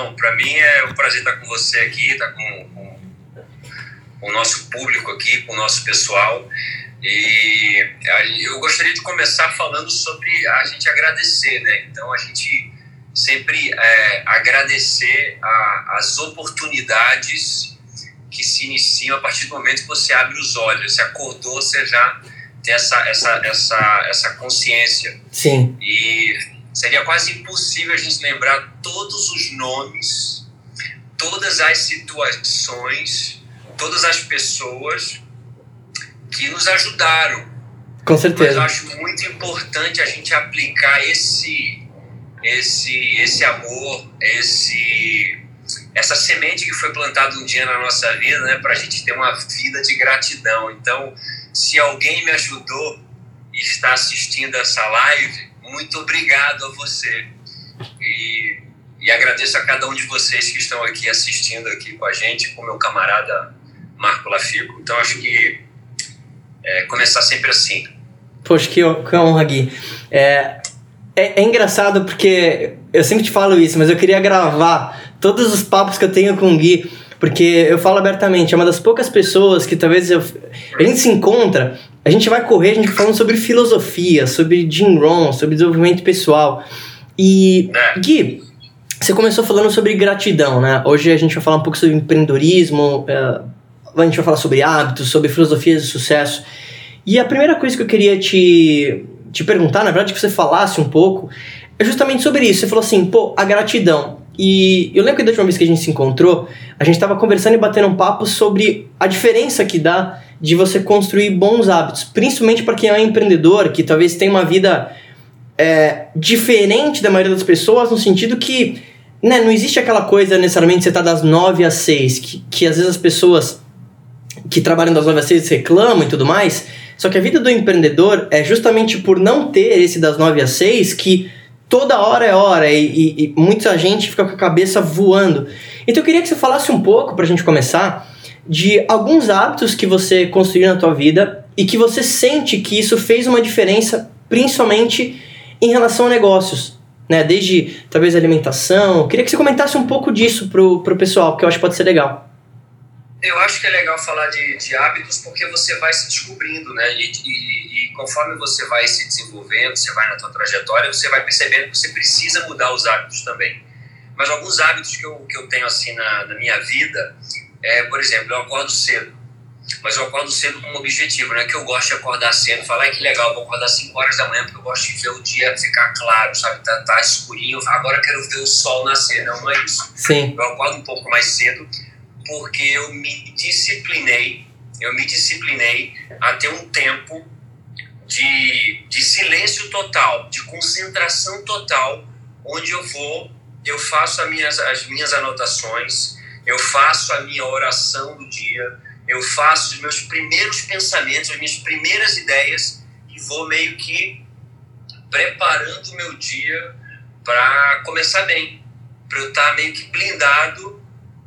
Não, para mim é um prazer estar com você aqui, estar com, com, com o nosso público aqui, com o nosso pessoal. E eu gostaria de começar falando sobre a gente agradecer, né? Então a gente sempre é, agradecer a, as oportunidades que se iniciam a partir do momento que você abre os olhos, você acordou, você já tem essa, essa, essa, essa consciência. Sim. E seria quase impossível a gente lembrar todos os nomes, todas as situações, todas as pessoas que nos ajudaram. Com certeza. Mas eu acho muito importante a gente aplicar esse, esse, esse amor, esse, essa semente que foi plantada um dia na nossa vida, né, para a gente ter uma vida de gratidão. Então, se alguém me ajudou e está assistindo essa live, muito obrigado a você. E, e agradeço a cada um de vocês que estão aqui assistindo aqui com a gente, com meu camarada Marco Lafico. Então, acho que é, começar sempre assim. Poxa, que, honra, Gui. É, é, é, engraçado porque eu sempre te falo isso, mas eu queria gravar todos os papos que eu tenho com o Gui, porque eu falo abertamente, é uma das poucas pessoas que talvez eu, a gente se encontra, a gente vai correr, a gente falando sobre filosofia, sobre Jim Rohn, sobre desenvolvimento pessoal. E, é. Gui, você começou falando sobre gratidão, né? Hoje a gente vai falar um pouco sobre empreendedorismo, é, a gente vai falar sobre hábitos, sobre filosofias de sucesso. E a primeira coisa que eu queria te, te perguntar, na verdade, que você falasse um pouco, é justamente sobre isso. Você falou assim, pô, a gratidão. E eu lembro que da última vez que a gente se encontrou, a gente estava conversando e batendo um papo sobre a diferença que dá de você construir bons hábitos, principalmente para quem é um empreendedor, que talvez tenha uma vida é, diferente da maioria das pessoas, no sentido que né, não existe aquela coisa necessariamente você estar tá das 9 às 6, que, que às vezes as pessoas que trabalham das 9 às 6 reclamam e tudo mais. Só que a vida do empreendedor é justamente por não ter esse das 9 às 6 que toda hora é hora e, e, e muita gente fica com a cabeça voando. Então eu queria que você falasse um pouco, para a gente começar, de alguns hábitos que você construiu na tua vida e que você sente que isso fez uma diferença, principalmente em relação a negócios. Né, desde talvez alimentação. Queria que você comentasse um pouco disso pro, pro pessoal, que eu acho que pode ser legal. Eu acho que é legal falar de, de hábitos porque você vai se descobrindo, né? E, e, e, conforme você vai se desenvolvendo, você vai na tua trajetória, você vai percebendo que você precisa mudar os hábitos também. Mas alguns hábitos que eu, que eu tenho assim na, na minha vida é, por exemplo, eu acordo cedo. Mas eu acordo cedo com um objetivo, não é que eu gosto de acordar cedo, falar que legal, vou acordar 5 horas da manhã porque eu gosto de ver o dia ficar claro, sabe? Tá, tá escurinho, agora quero ver o sol nascer. Não, não é isso. Sim. Eu acordo um pouco mais cedo porque eu me disciplinei, eu me disciplinei a ter um tempo de, de silêncio total, de concentração total, onde eu vou, eu faço as minhas, as minhas anotações, eu faço a minha oração do dia, eu faço os meus primeiros pensamentos, as minhas primeiras ideias e vou meio que preparando o meu dia para começar bem, para eu estar meio que blindado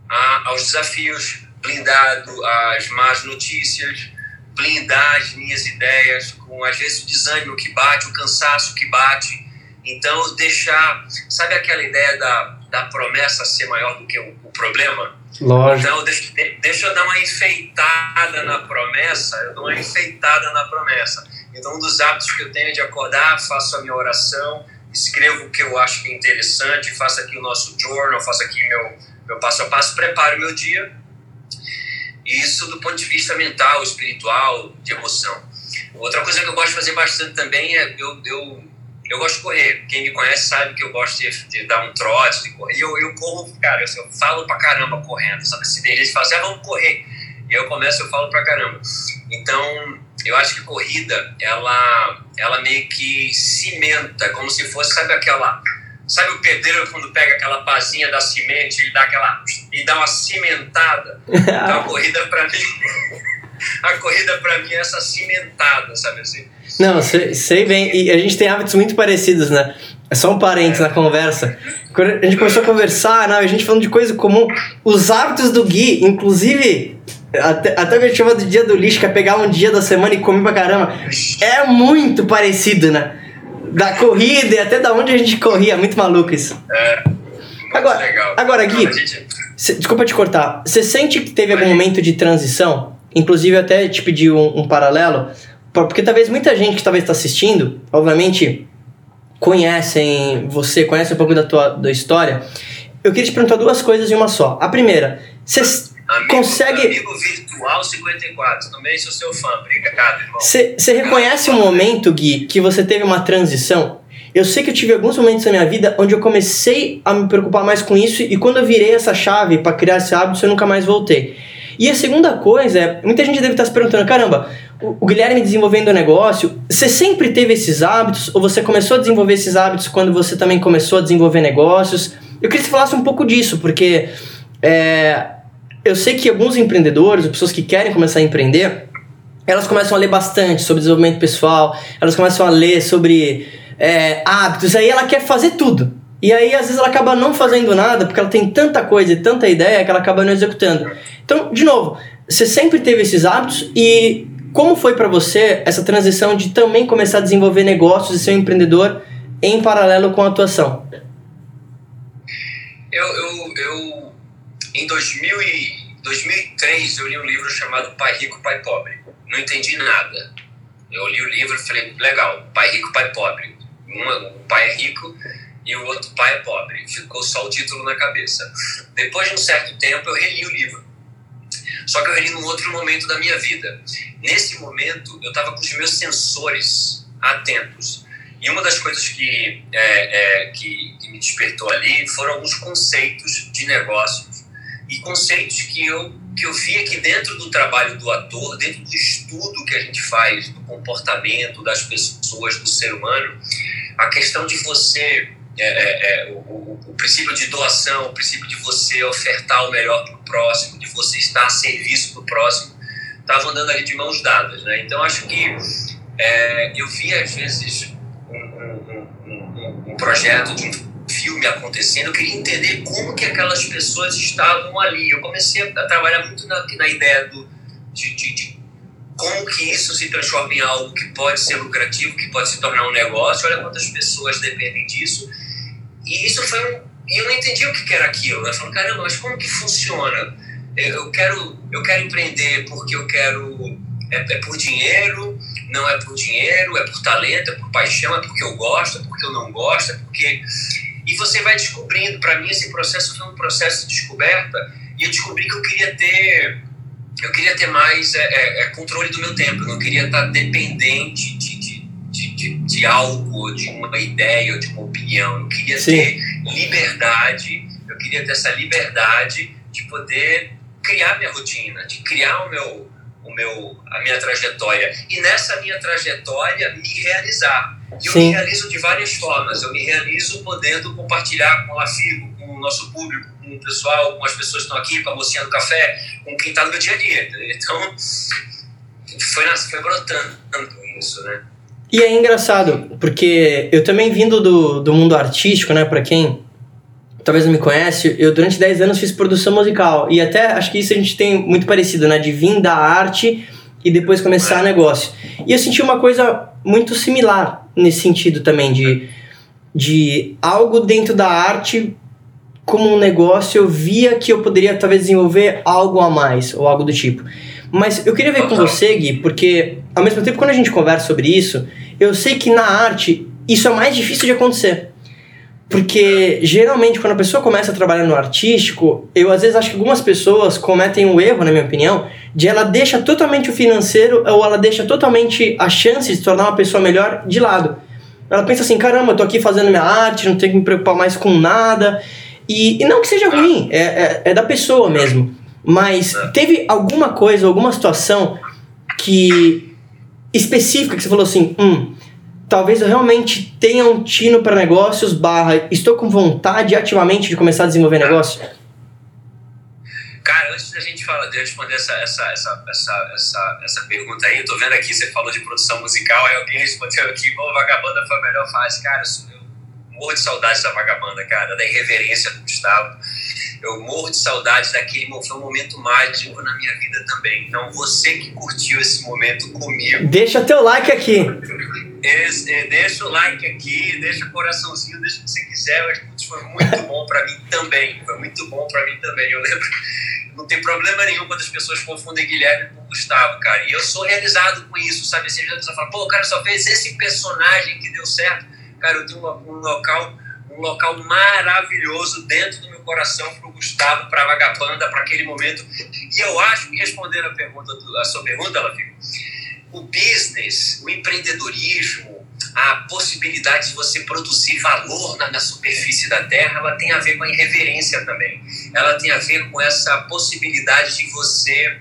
a, aos desafios, blindado às más notícias, blindar as minhas ideias com às vezes o desânimo que bate, o cansaço que bate. Então, deixar, sabe aquela ideia da, da promessa ser maior do que o, o problema? Lógico. Então, deixa, deixa eu dar uma enfeitada na promessa, eu dou uma enfeitada na promessa. Então, um dos hábitos que eu tenho é de acordar, faço a minha oração, escrevo o que eu acho que é interessante, faço aqui o nosso journal, faço aqui meu, meu passo a passo, preparo meu dia. Isso do ponto de vista mental, espiritual, de emoção. Outra coisa que eu gosto de fazer bastante também é eu, eu, eu gosto de correr. Quem me conhece sabe que eu gosto de, de dar um trote, de correr. E eu, eu corro, cara, eu, eu falo pra caramba correndo. Sabe? Se tem gente que fala assim, ah, vamos correr. E eu começo, eu falo pra caramba. Então, eu acho que corrida, ela, ela meio que cimenta, como se fosse, sabe aquela Sabe o pedreiro quando pega aquela pazinha da semente e dá aquela e dá uma cimentada? Então a corrida para mim a corrida para mim é essa cimentada, sabe assim? Não, sei, sei bem. E a gente tem hábitos muito parecidos, né? É só um parênteses na conversa. Quando a gente começou a conversar, né, a gente falando de coisa comum. Os hábitos do Gui, inclusive, até, até o que a gente chama de dia do lixo, que é pegar um dia da semana e comer pra caramba, é muito parecido, né? da corrida e até da onde a gente corria. Muito maluco isso. É, Agora, legal. agora Gui, Não, cê, desculpa te cortar. Você sente que teve algum momento de transição? Inclusive, até te pedir um, um paralelo, porque talvez muita gente que talvez está assistindo, obviamente, conhecem você, conhece um pouco da tua da história. Eu queria te perguntar duas coisas em uma só. A primeira, você consegue. Amigo virtual 54, também sou seu fã, obrigado, irmão. Você reconhece um momento, Gui, que você teve uma transição? Eu sei que eu tive alguns momentos na minha vida onde eu comecei a me preocupar mais com isso e quando eu virei essa chave para criar esse hábito, eu nunca mais voltei. E a segunda coisa é, muita gente deve estar se perguntando, caramba, o Guilherme desenvolvendo o negócio, você sempre teve esses hábitos ou você começou a desenvolver esses hábitos quando você também começou a desenvolver negócios? Eu queria que você falasse um pouco disso, porque é, eu sei que alguns empreendedores, pessoas que querem começar a empreender, elas começam a ler bastante sobre desenvolvimento pessoal, elas começam a ler sobre é, hábitos, aí ela quer fazer tudo. E aí, às vezes, ela acaba não fazendo nada, porque ela tem tanta coisa e tanta ideia que ela acaba não executando. Então, de novo, você sempre teve esses hábitos e como foi para você essa transição de também começar a desenvolver negócios e ser um empreendedor em paralelo com a atuação? Eu, eu, eu em 2000 e, 2003, eu li um livro chamado Pai Rico, Pai Pobre. Não entendi nada. Eu li o livro e falei, legal, pai rico, pai pobre. Um, um pai é rico e o outro pai é pobre. Ficou só o título na cabeça. Depois de um certo tempo, eu reli o livro. Só que eu reli num outro momento da minha vida. Nesse momento, eu estava com os meus sensores atentos. E uma das coisas que, é, é, que, que me despertou ali foram alguns conceitos de negócios e conceitos que eu que eu vi aqui dentro do trabalho do ator, dentro do estudo que a gente faz do comportamento das pessoas, do ser humano, a questão de você, é, é, é, o, o, o, princípio de doação, o princípio de você ofertar o melhor para o próximo, de você estar a serviço do próximo, estavam andando ali de mãos dadas. Né? Então, acho que é, eu vi, às vezes, um, um, um, um projeto de um filme acontecendo, eu queria entender como que aquelas pessoas estavam ali. Eu comecei a trabalhar muito na, na ideia do, de, de, de, como que isso se transforma em algo que pode ser lucrativo, que pode se tornar um negócio. Olha quantas pessoas dependem disso. E isso foi um... E eu não entendi o que era aquilo. Eu falei, caramba, mas como que funciona? Eu quero, eu quero empreender porque eu quero... É, é por dinheiro, não é por dinheiro, é por talento, é por paixão, é porque eu gosto, é porque eu não gosto, é porque e você vai descobrindo. Para mim, esse processo foi um processo de descoberta e eu descobri que eu queria ter eu queria ter mais é, é, é controle do meu tempo. Eu não queria estar dependente de, de, de, de, algo, de uma ideia ou de uma opinião. Eu queria Sim. ter liberdade. Eu queria ter essa liberdade de poder criar minha rotina, de criar o meu, o meu, a minha trajetória. E nessa minha trajetória, me realizar. E eu Sim. me realizo de várias formas. Eu me realizo podendo compartilhar com a FIGO, com o nosso público, com o pessoal, com as pessoas que estão aqui, com a mocinha do café, com quem está no meu dia a dia. Então, foi, foi brotando isso, né? E é engraçado, porque eu também vindo do, do mundo artístico, né, para quem talvez não me conhece, eu durante 10 anos fiz produção musical. E até acho que isso a gente tem muito parecido, né, de vir da arte e depois começar negócio. E eu senti uma coisa muito similar nesse sentido também, de, de algo dentro da arte como um negócio, eu via que eu poderia talvez desenvolver algo a mais, ou algo do tipo. Mas eu queria ver com você, Gui, porque ao mesmo tempo quando a gente conversa sobre isso, eu sei que na arte isso é mais difícil de acontecer. Porque geralmente quando a pessoa começa a trabalhar no artístico, eu às vezes acho que algumas pessoas cometem um erro, na minha opinião, de ela deixa totalmente o financeiro ou ela deixa totalmente a chance de se tornar uma pessoa melhor de lado. Ela pensa assim, caramba, eu tô aqui fazendo minha arte, não tenho que me preocupar mais com nada. E, e não que seja ruim, é, é, é da pessoa mesmo. Mas teve alguma coisa, alguma situação que específica que você falou assim, hum, talvez eu realmente tenha um tino para negócios, barra, estou com vontade ativamente de começar a desenvolver negócio? Cara, antes da gente falar, de responder essa, essa, essa, essa, essa, essa pergunta aí, eu tô vendo aqui, você falou de produção musical, aí alguém respondeu aqui, bom, Vagabanda foi a melhor fase. Cara, eu morro de saudade da Vagabanda, cara, da irreverência do Gustavo. Eu morro de saudade daquele foi um momento mágico na minha vida também. Então, você que curtiu esse momento comigo. Deixa teu like aqui. é, deixa o like aqui, deixa o coraçãozinho, deixa o que você quiser. Mas putz, foi muito bom para mim também. Foi muito bom para mim também. Eu lembro, não tem problema nenhum quando as pessoas confundem Guilherme com Gustavo, cara. E eu sou realizado com isso, sabe? A pessoa fala, pô, o cara só fez esse personagem que deu certo. Cara, eu tenho um, local um local maravilhoso dentro do meu coração para o Gustavo, para a Vagabanda, para aquele momento. E eu acho que respondendo a, pergunta, a sua pergunta, Lavinho, o business, o empreendedorismo, a possibilidade de você produzir valor na, na, superfície da terra, ela tem a ver com a irreverência também. Ela tem a ver com essa possibilidade de você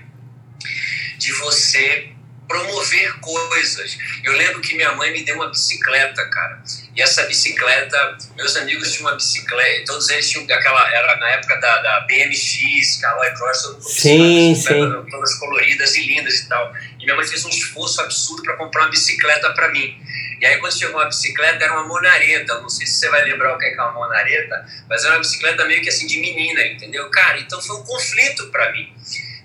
de você promover coisas. Eu lembro que minha mãe me deu uma bicicleta, cara. E essa bicicleta, meus amigos tinham uma bicicleta, todos eles tinham aquela, era na época da, da BMX, Caloi Cross, todo mundo sim, sim. todas coloridas e lindas e tal. E minha mãe fez um esforço absurdo para comprar uma bicicleta para mim. E aí quando chegou a bicicleta, era uma monareta, não sei se você vai lembrar o que é, que é uma monareta, mas era uma bicicleta meio que assim de menina, entendeu? Cara, então foi um conflito para mim.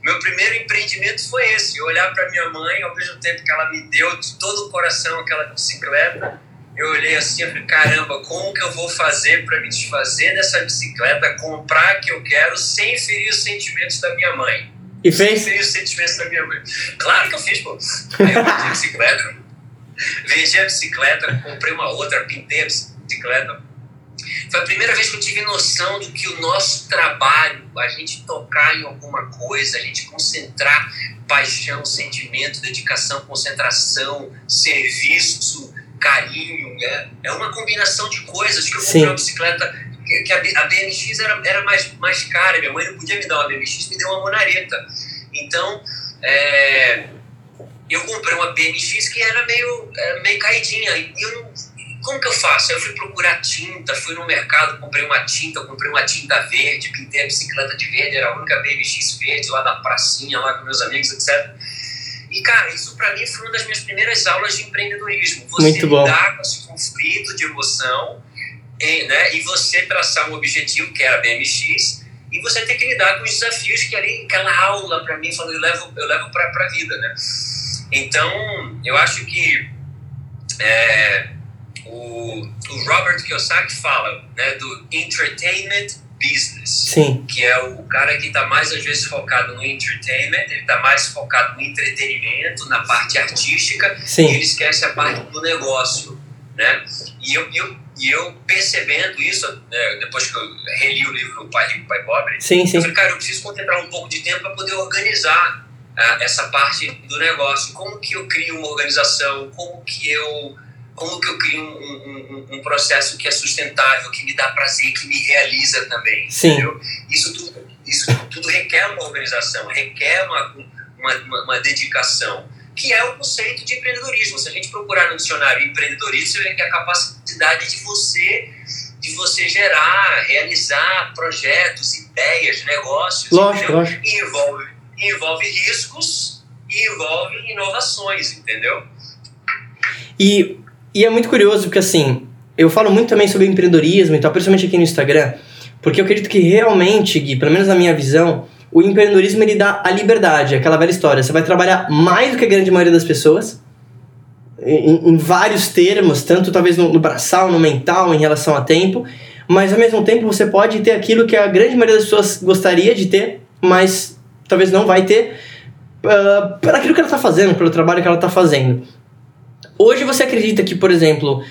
Meu primeiro empreendimento foi esse, olhar para minha mãe, ao mesmo tempo que ela me deu de todo o coração aquela bicicleta, eu olhei assim e falei, caramba, como que eu vou fazer para me desfazer dessa bicicleta, comprar a que eu quero, sem ferir os sentimentos da minha mãe? E fez? Sem ferir os sentimentos da minha mãe. Claro que eu fiz, pô. Aí eu vendi a bicicleta, vendi a bicicleta, comprei uma outra, pintei a bicicleta. Foi a primeira vez que eu tive noção do que o nosso trabalho, a gente tocar em alguma coisa, a gente concentrar paixão, sentimento, dedicação, concentração, serviço, carinho, é, é uma combinação de coisas que eu comprei Sim. uma bicicleta que a, BMX era, era mais, mais cara, minha mãe não podia me dar uma BMX, me deu uma monareta. Então, é, eu comprei uma BMX que era meio, era meio caidinha, e eu não, como que eu faço? Eu fui procurar tinta, fui no mercado, comprei uma tinta, comprei uma tinta verde, pintei a bicicleta de verde, era a única BMX verde lá da pracinha, lá com meus amigos, etc. E, cara, isso para mim foi uma das minhas primeiras aulas de empreendedorismo. Você Muito bom. lidar com esse conflito de emoção e, né, e você traçar um objetivo, que era a BMX, e você tem que lidar com os desafios que ali, aquela aula para mim, falando, eu levo, eu levo para a vida, né? Então, eu acho que é, o, o Robert Kiyosaki fala né, do entertainment business. Sim. Que é o cara que está mais, às vezes, focado no entertainment, ele está mais focado no entretenimento, na parte artística, Sim. e ele esquece a parte do negócio. Né? E eu, eu, e eu percebendo isso, né, depois que eu reli o livro Pai Rico, Pai Pobre, sim, sim. eu falei, cara, eu preciso concentrar um pouco de tempo para poder organizar uh, essa parte do negócio. Como que eu crio uma organização? Como que eu como que eu crio um, um, um, processo que é sustentável, que me dá prazer, que me realiza também, Sim. entendeu? Isso tudo, isso tudo requer uma organização, requer uma, uma, uma, dedicação, que é o conceito de empreendedorismo. Se a gente procurar no dicionário empreendedorismo, você vê que é a capacidade de você de você gerar, realizar projetos, ideias, negócios, lógico, lógico. E envolve, envolve riscos e envolve inovações, entendeu? E e é muito curioso porque, assim, eu falo muito também sobre empreendedorismo e tal, principalmente aqui no Instagram, porque eu acredito que realmente, Gui, pelo menos na minha visão, o empreendedorismo ele dá a liberdade, aquela velha história. Você vai trabalhar mais do que a grande maioria das pessoas, em, em vários termos, tanto talvez no, no braçal, no mental, em relação a tempo, mas ao mesmo tempo você pode ter aquilo que a grande maioria das pessoas gostaria de ter, mas talvez não vai ter, uh, por aquilo que ela está fazendo, pelo trabalho que ela está fazendo. Hoje você acredita que, por exemplo,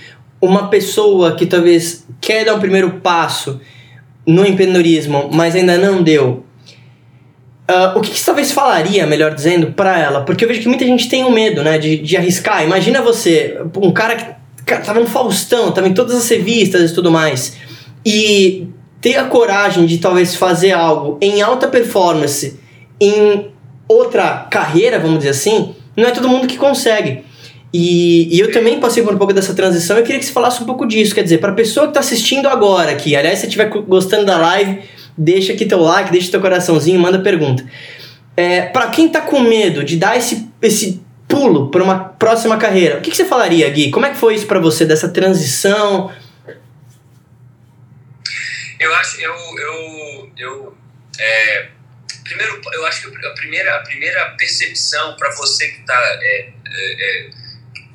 uma pessoa que talvez quer dar um primeiro passo no empreendedorismo, mas ainda não deu, uh, o que, que você talvez falaria, melhor dizendo, para ela? Porque eu vejo que muita gente tem o um medo, né, de, de arriscar. Imagina você, um cara que cara, tava no Faustão, tava em todas as revistas e tudo mais, e ter a coragem de talvez fazer algo em alta performance em outra carreira, vamos dizer assim, não é todo mundo que consegue. E, e, eu também passei por um pouco dessa transição. Eu queria que você falasse um pouco disso. Quer dizer, para a pessoa que está assistindo agora aqui, aliás, se estiver gostando da live, deixa aqui teu like, deixa teu coraçãozinho, manda pergunta. É, para quem está com medo de dar esse, esse pulo para uma próxima carreira, o que, que, você falaria, Gui? Como é que foi isso para você, dessa transição? Eu acho, eu, eu, eu é, primeiro, eu acho que a primeira, a primeira percepção para você que está é, é, é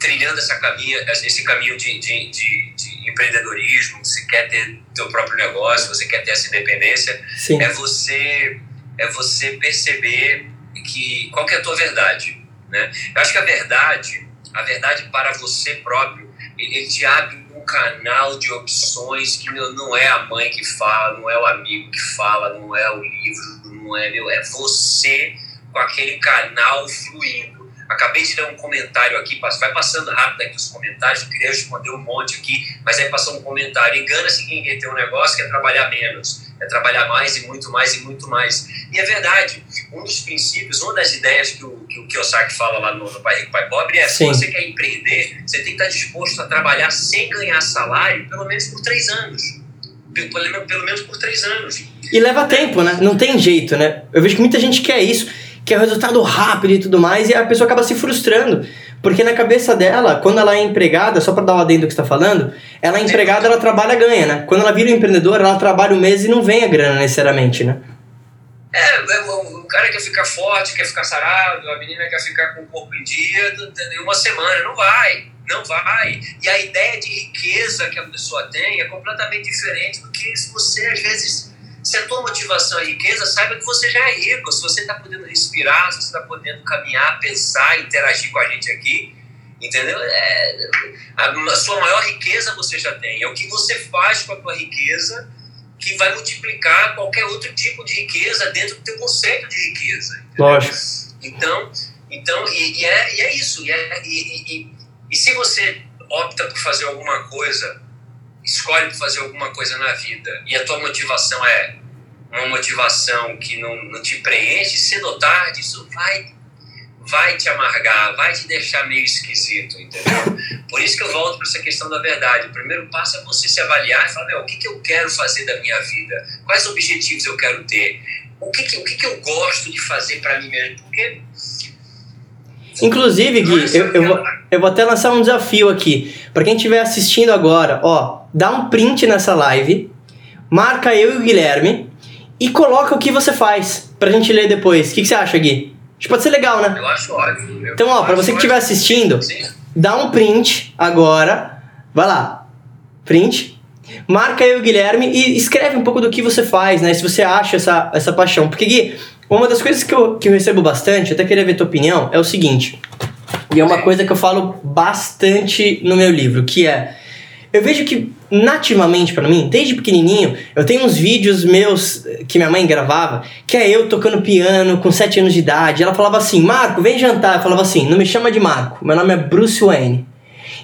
trilhando essa caminho, esse caminho de, de, de, de, empreendedorismo, você quer ter teu próprio negócio, você quer ter essa independência, Sim. é você é você perceber que qual que é a tua verdade, né? Eu acho que a verdade, a verdade para você próprio, ele te abre um canal de opções que meu, não é a mãe que fala, não é o amigo que fala, não é o livro, não é meu, é você com aquele canal fluindo. Acabei de dar um comentário aqui, vai passando rápido aqui os comentários, eu queria responder um monte aqui, mas aí passou um comentário. Engana-se quem quer ter um negócio que é trabalhar menos, é trabalhar mais e muito mais e muito mais. E é verdade, um dos princípios, uma das ideias que o, que o Kiyosaki fala lá no, no Pai Rico, Pai Pobre é: Sim. se você quer empreender, você tem que estar disposto a trabalhar sem ganhar salário pelo menos por três anos. Pelo, pelo menos por três anos. E leva tempo, né? Não tem jeito, né? Eu vejo que muita gente quer isso que é o resultado rápido e tudo mais, e a pessoa acaba se frustrando. Porque na cabeça dela, quando ela é empregada, só para dar uma adendo do que está falando, ela é empregada, ela trabalha, ganha, né? Quando ela vira empreendedor, ela trabalha um mês e não vem a grana necessariamente, né? É, é o cara quer ficar forte, quer ficar sarado, a menina quer ficar com o corpo em dia, uma semana, não vai, não vai. E a ideia de riqueza que a pessoa tem é completamente diferente do que se você, às vezes, se a tua motivação é riqueza, saiba que você já é rico. Se você está podendo respirar, se você está podendo caminhar, pensar, interagir com a gente aqui, entendeu? É, a, sua maior riqueza você já tem. É o que você faz com a tua riqueza que vai multiplicar qualquer outro tipo de riqueza dentro do teu conceito de riqueza. Entendeu? Lógico. Então, então e, e, é, e é isso. E, é, e se você opta por fazer alguma coisa escolhe fazer alguma coisa na vida e a tua motivação é uma motivação que não, não te preenche, cedo ou tarde isso vai vai te amargar, vai te deixar meio esquisito, entendeu? Por isso que eu volto para essa questão da verdade. O primeiro passo é você se avaliar e falar, meu, o que, que eu quero fazer da minha vida? Quais objetivos eu quero ter? O que, que, o que, que eu gosto de fazer para mim mesmo? Porque... Inclusive, Gui, eu, eu, vou, eu vou até lançar um desafio aqui. Para quem estiver assistindo agora, ó, dá um print nessa live, marca eu e o Guilherme e coloca o que você faz pra gente ler depois. O que, que você acha, Gui? Acho que pode ser legal, né? Eu acho ótimo. então, ó, pra você que estiver assistindo, Sim. dá um print agora. Vai lá. Print. Marca eu e o Guilherme e escreve um pouco do que você faz, né? Se você acha essa, essa paixão. Porque, Gui, uma das coisas que eu, que eu recebo bastante, até queria ver tua opinião, é o seguinte. E é uma coisa que eu falo bastante no meu livro, que é eu vejo que nativamente para mim, desde pequenininho, eu tenho uns vídeos meus que minha mãe gravava, que é eu tocando piano com 7 anos de idade. Ela falava assim: "Marco, vem jantar". Eu falava assim: "Não me chama de Marco, meu nome é Bruce Wayne".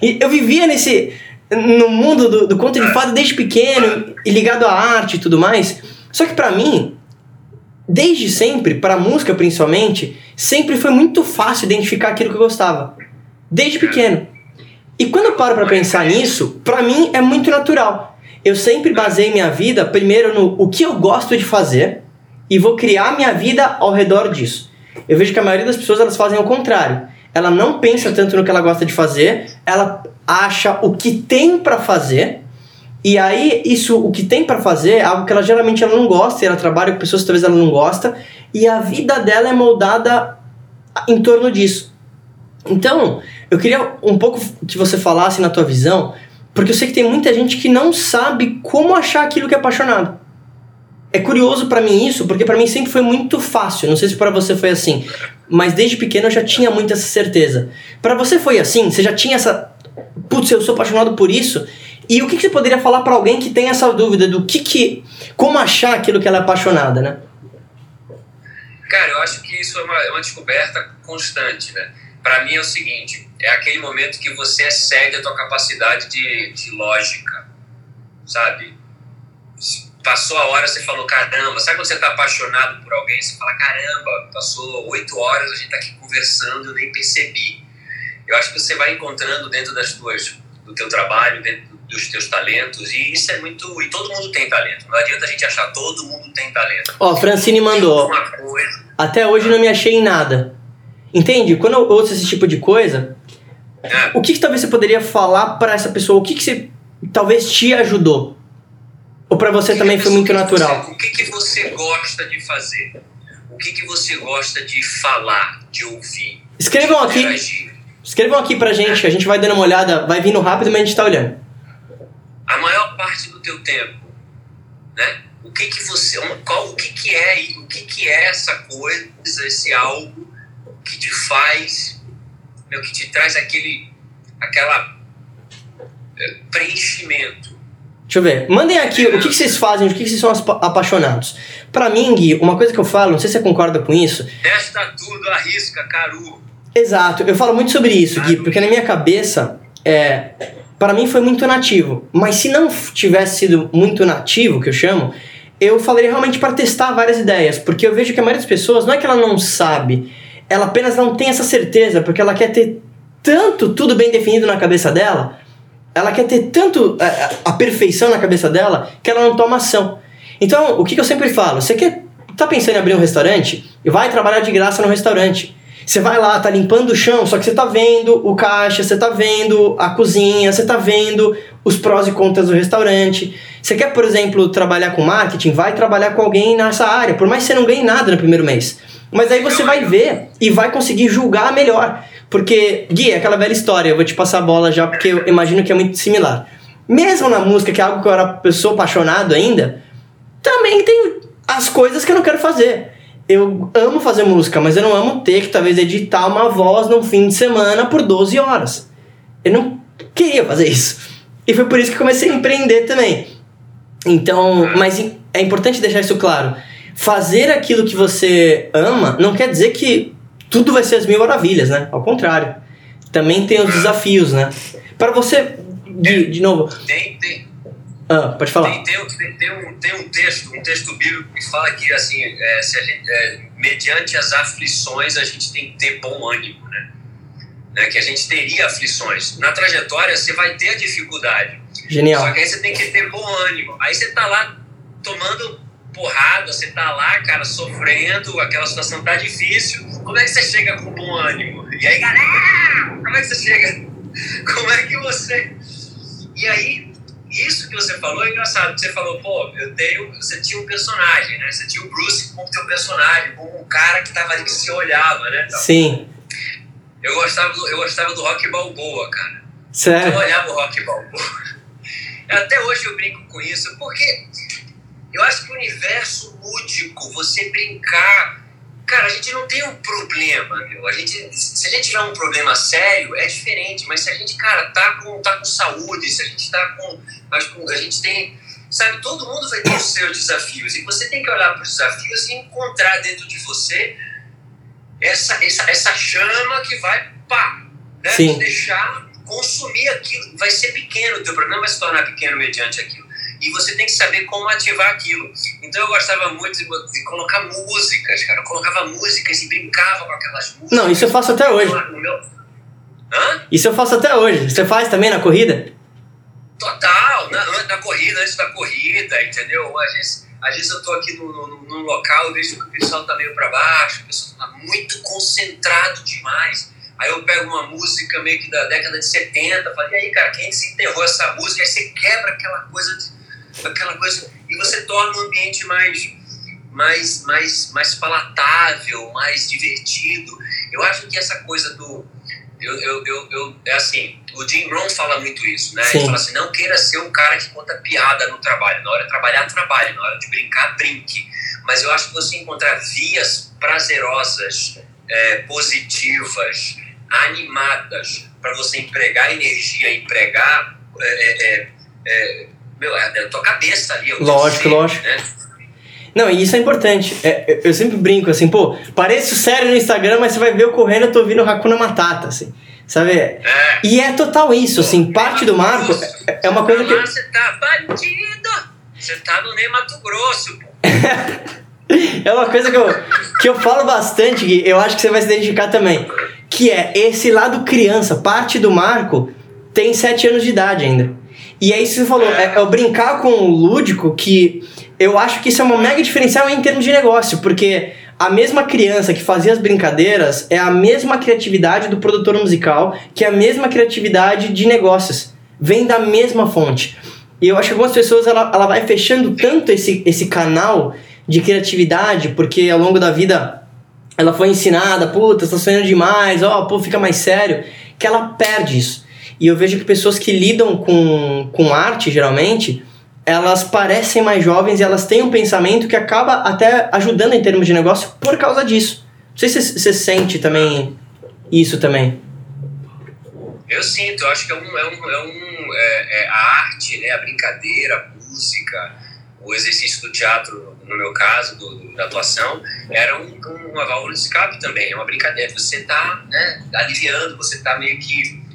E eu vivia nesse no mundo do, do conto de fada desde pequeno e ligado à arte e tudo mais. Só que para mim, desde sempre, para música principalmente, sempre foi muito fácil identificar aquilo que eu gostava. Desde pequeno. E quando eu paro para pensar nisso, para mim é muito natural. Eu sempre baseei minha vida primeiro no o que eu gosto de fazer e vou criar minha vida ao redor disso. Eu vejo que a maioria das pessoas elas fazem o contrário. Ela não pensa tanto no que ela gosta de fazer, ela acha o que tem para fazer e aí isso o que tem para fazer é algo que ela geralmente ela não gosta, e ela trabalha com pessoas que talvez ela não gosta e a vida dela é moldada em torno disso. Então, eu queria um pouco que você falasse na tua visão, porque eu sei que tem muita gente que não sabe como achar aquilo que é apaixonado. É curioso para mim isso, porque para mim sempre foi muito fácil. Não sei se para você foi assim, mas desde pequeno eu já tinha muita essa certeza. Para você foi assim? Você já tinha essa putz, eu sou apaixonado por isso? E o que, que você poderia falar para alguém que tem essa dúvida do que que como achar aquilo que ela é apaixonada, né? Cara, eu acho que isso é uma, é uma descoberta constante, né? para mim é o seguinte: é aquele momento que você excede a tua capacidade de, de lógica, sabe? Passou a hora, você falou, caramba. Sabe quando você tá apaixonado por alguém? Você fala, caramba, passou oito horas, a gente tá aqui conversando, eu nem percebi. Eu acho que você vai encontrando dentro das tuas, do teu trabalho, dentro dos teus talentos, e isso é muito. E todo mundo tem talento. Não adianta a gente achar todo mundo tem talento. Ó, oh, Francine mandou. Até hoje não me achei em nada. Entende? Quando eu ouço esse tipo de coisa, é. o que, que talvez você poderia falar para essa pessoa? O que, que você talvez te ajudou? Ou para você também foi muito natural? Você, o que, que você gosta de fazer? O que, que você gosta de falar, de ouvir? Escrevam de aqui. Escrevam aqui pra gente, que a gente vai dando uma olhada, vai vindo rápido, mas a gente tá olhando. A maior parte do teu tempo, né? O que que você, qual, o que que é, o que que é essa coisa, esse algo que te faz, meu, que te traz aquele, aquela é, preenchimento. Deixa eu ver. Mandem aqui o que, que vocês fazem, o que, que vocês são apaixonados. Pra mim, Gui, uma coisa que eu falo, não sei se você concorda com isso. Testa tudo, arrisca, caru. Exato, eu falo muito sobre isso, Gui, porque na minha cabeça, é, para mim foi muito nativo. Mas se não tivesse sido muito nativo, que eu chamo, eu falaria realmente para testar várias ideias, porque eu vejo que a maioria das pessoas não é que ela não sabe, ela apenas não tem essa certeza, porque ela quer ter tanto tudo bem definido na cabeça dela, ela quer ter tanto a, é, a perfeição na cabeça dela que ela não toma ação. Então, o que, que eu sempre falo? Você quer tá pensando em abrir um restaurante? Vai trabalhar de graça no restaurante. Você vai lá, tá limpando o chão, só que você tá vendo o caixa, você tá vendo a cozinha, você tá vendo os prós e contras do restaurante. Você quer, por exemplo, trabalhar com marketing? Vai trabalhar com alguém nessa área, por mais que você não ganhe nada no primeiro mês. Mas aí você vai ver e vai conseguir julgar melhor. Porque, Gui, é aquela velha história, eu vou te passar a bola já, porque eu imagino que é muito similar. Mesmo na música, que é algo que eu era pessoa apaixonado ainda, também tem as coisas que eu não quero fazer eu amo fazer música, mas eu não amo ter que talvez editar uma voz num fim de semana por 12 horas. Eu não queria fazer isso. E foi por isso que comecei a empreender também. Então, mas é importante deixar isso claro. Fazer aquilo que você ama não quer dizer que tudo vai ser as mil maravilhas, né? Ao contrário. Também tem os desafios, né? Para você, de, de novo. Tem, tem, ah, pode falar. Tem, tem, tem, um, tem um texto, um texto bíblico que fala que, assim, é, se a gente, é, mediante as aflições, a gente tem que ter bom ânimo, né? né? Que a gente teria aflições. Na trajetória, você vai ter a dificuldade. Genial. Só que aí você tem que ter bom ânimo. Aí você tá lá tomando porrada, você tá lá, cara, sofrendo, aquela situação tá difícil. Como é que você chega com bom ânimo? E aí, galera, como é que você chega? Como é que você... E aí, isso que você falou é engraçado. Você falou, pô, eu tenho. Você tinha um personagem, né? Você tinha o Bruce como teu personagem, como um cara que tava ali que se olhava, né? Então, Sim. Eu gostava, do, eu gostava do rock balboa, cara. Sério? Eu olhava o rock balboa. Até hoje eu brinco com isso, porque eu acho que o universo lúdico, você brincar Cara, a gente não tem um problema, meu. A gente, se a gente tiver um problema sério, é diferente. Mas se a gente, cara, tá com, tá com saúde, se a gente tá com. A gente tem. Sabe, todo mundo vai ter os seus desafios. E você tem que olhar para os desafios e encontrar dentro de você essa, essa, essa chama que vai, pá, né? Sim. deixar consumir aquilo. Vai ser pequeno, o teu problema vai se tornar pequeno mediante aquilo e você tem que saber como ativar aquilo. Então eu gostava muito de, de colocar músicas, cara. Eu colocava músicas e brincava com aquelas músicas. Não, isso eu faço até hoje. Hã? Isso eu faço até hoje. Você faz também na corrida? Total, na, na corrida, antes da corrida, entendeu? Às vezes, às vezes eu tô aqui num, no no local e vejo que o pessoal tá meio para baixo, o pessoal tá muito concentrado demais. Aí eu pego uma música meio que da década de 70, falo, e aí, cara, quem desenterrou essa música? Aí você quebra aquela coisa de aquela coisa e você torna o ambiente mais mais mais mais palatável, mais divertido. Eu acho que essa coisa do eu, eu, eu, eu, é assim, o Jim Rohn fala muito isso, né? Sim. Ele fala assim, não queira ser um cara que conta piada no trabalho. Na hora de trabalhar, trabalhe. Na hora de brincar, brinque. Mas eu acho que você encontrar vias prazerosas, é, positivas, animadas, para você empregar energia, empregar é, é, é meu, é da tua cabeça ali. Lógico, ser, lógico. Né? Não, e isso é importante. É, eu sempre brinco assim, pô, parece sério no Instagram, mas você vai ver eu correndo, eu tô ouvindo Hakuna Matata, assim. Sabe? É. E é total isso, assim, parte do Marco é, é uma coisa que. Você tá bandido! Você tá no Ney Mato Grosso, pô. é uma coisa que eu, que eu falo bastante, Gui, eu acho que você vai se identificar também. Que é esse lado criança, parte do Marco tem sete anos de idade ainda. E aí você falou, é, é o brincar com o lúdico que eu acho que isso é uma mega diferencial em termos de negócio, porque a mesma criança que fazia as brincadeiras é a mesma criatividade do produtor musical, que é a mesma criatividade de negócios. Vem da mesma fonte. E eu acho que algumas pessoas ela, ela vai fechando tanto esse, esse canal de criatividade, porque ao longo da vida ela foi ensinada, puta, tá sonhando demais, ó, pô, fica mais sério que ela perde isso. E eu vejo que pessoas que lidam com, com arte, geralmente, elas parecem mais jovens e elas têm um pensamento que acaba até ajudando em termos de negócio por causa disso. Não sei se você sente também isso também. Eu sinto, eu acho que é um, é um, é um é, é a arte, né, a brincadeira, a música, o exercício do teatro, no meu caso, do, do, da atuação, era um, uma válvula de escape também, é uma brincadeira. Você está né, aliviando, você está meio que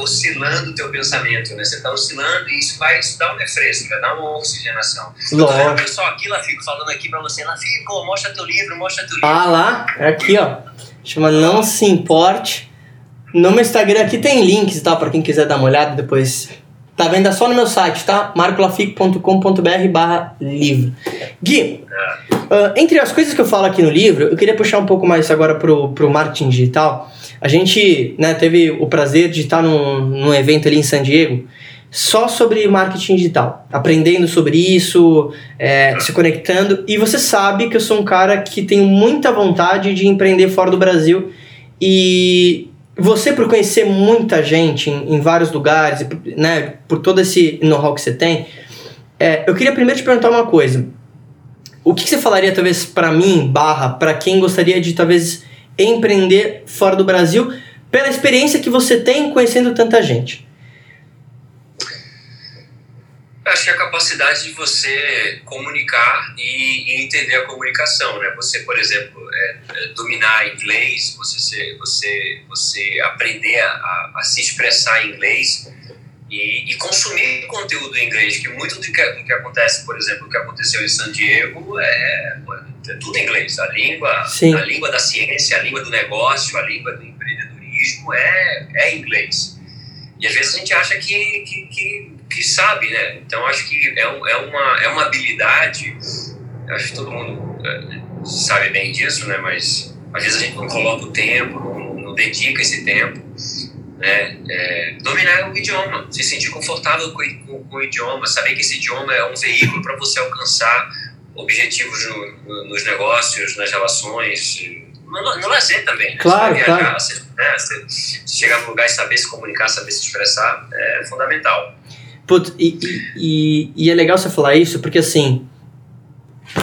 oscilando o teu pensamento, né? Você está oscilando e isso vai isso dá um refresco, vai dar uma oxigenação. Lógico. Pessoal, aqui, Lafico, falando aqui para você, Lafico, mostra teu livro, mostra teu livro. Ah lá, é aqui, ó. Chama Não Se Importe. No meu Instagram aqui tem links, tá? Para quem quiser dar uma olhada depois. Tá vendo? Só no meu site, tá? marcolafico.com.br barra livro. Gui, uh, entre as coisas que eu falo aqui no livro, eu queria puxar um pouco mais agora pro, pro marketing digital. A gente né, teve o prazer de estar num, num evento ali em San Diego só sobre marketing digital, aprendendo sobre isso, é, se conectando. E você sabe que eu sou um cara que tenho muita vontade de empreender fora do Brasil. E você, por conhecer muita gente em, em vários lugares, né, por todo esse know-how que você tem, é, eu queria primeiro te perguntar uma coisa. O que, que você falaria, talvez, para mim, barra, para quem gostaria de, talvez, empreender fora do Brasil pela experiência que você tem conhecendo tanta gente? Acho que a capacidade de você comunicar e, e entender a comunicação, né? Você, por exemplo, é, é, dominar inglês, você, ser, você, você aprender a, a, se expressar em inglês e, e, consumir conteúdo em inglês, que muito do que, do que acontece, por exemplo, o que aconteceu em San Diego é, é tudo em inglês. A língua, Sim. a língua da ciência, a língua do negócio, a língua do empreendedorismo é, é inglês. E às vezes a gente acha que, que, que, que sabe, né? Então acho que é, é, uma, é uma habilidade, acho que todo mundo é, sabe bem disso, né? Mas às vezes a gente não coloca o tempo, não, não dedica esse tempo né? É, dominar o idioma, se sentir confortável com, com, com, o idioma, saber que esse idioma é um veículo para você alcançar objetivos no, no, nos negócios, nas relações, no, no lazer também. Né? Claro, você viajar, claro. Você, né? você, chegar no lugar e saber se comunicar, saber se expressar, é fundamental. E, e, e, é legal você falar isso, porque assim,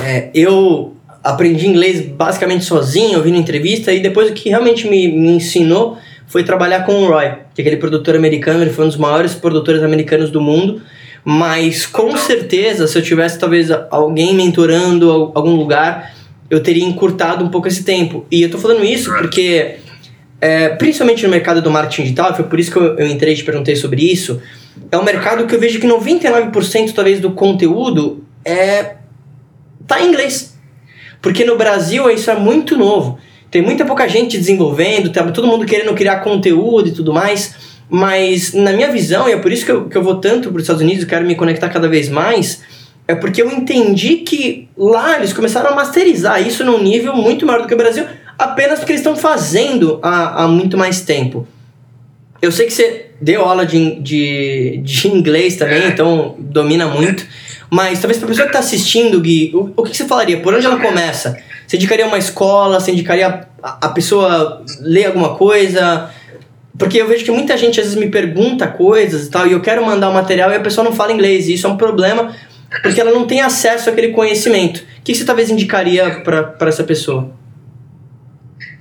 é, eu aprendi inglês basicamente sozinho, ouvindo entrevista, e depois o que realmente me, me ensinou foi trabalhar com o Roy, que é aquele produtor americano, ele foi um dos maiores produtores americanos do mundo. Mas com certeza, se eu tivesse talvez alguém mentorando algum lugar, eu teria encurtado um pouco esse tempo. E eu tô falando isso porque, é, principalmente no mercado do marketing digital, foi por isso que eu, eu entrei e te perguntei sobre isso. É um mercado que eu vejo que 99% talvez do conteúdo é tá em inglês. Porque no Brasil isso é muito novo. Tem muita pouca gente desenvolvendo, tá todo mundo querendo criar conteúdo e tudo mais. Mas na minha visão, e é por isso que eu, que eu vou tanto para os Estados Unidos, quero me conectar cada vez mais, é porque eu entendi que lá eles começaram a masterizar isso num nível muito maior do que o Brasil, apenas porque eles estão fazendo há, há muito mais tempo. Eu sei que você deu aula de, de, de inglês também, então domina muito. Mas talvez para a pessoa que está assistindo, Gui, o, o que você falaria? Por onde ela começa? Você indicaria uma escola? Você indicaria a, a pessoa ler alguma coisa? Porque eu vejo que muita gente às vezes me pergunta coisas e tal, e eu quero mandar o material e a pessoa não fala inglês. E isso é um problema, porque ela não tem acesso àquele conhecimento. O que você talvez indicaria para essa pessoa?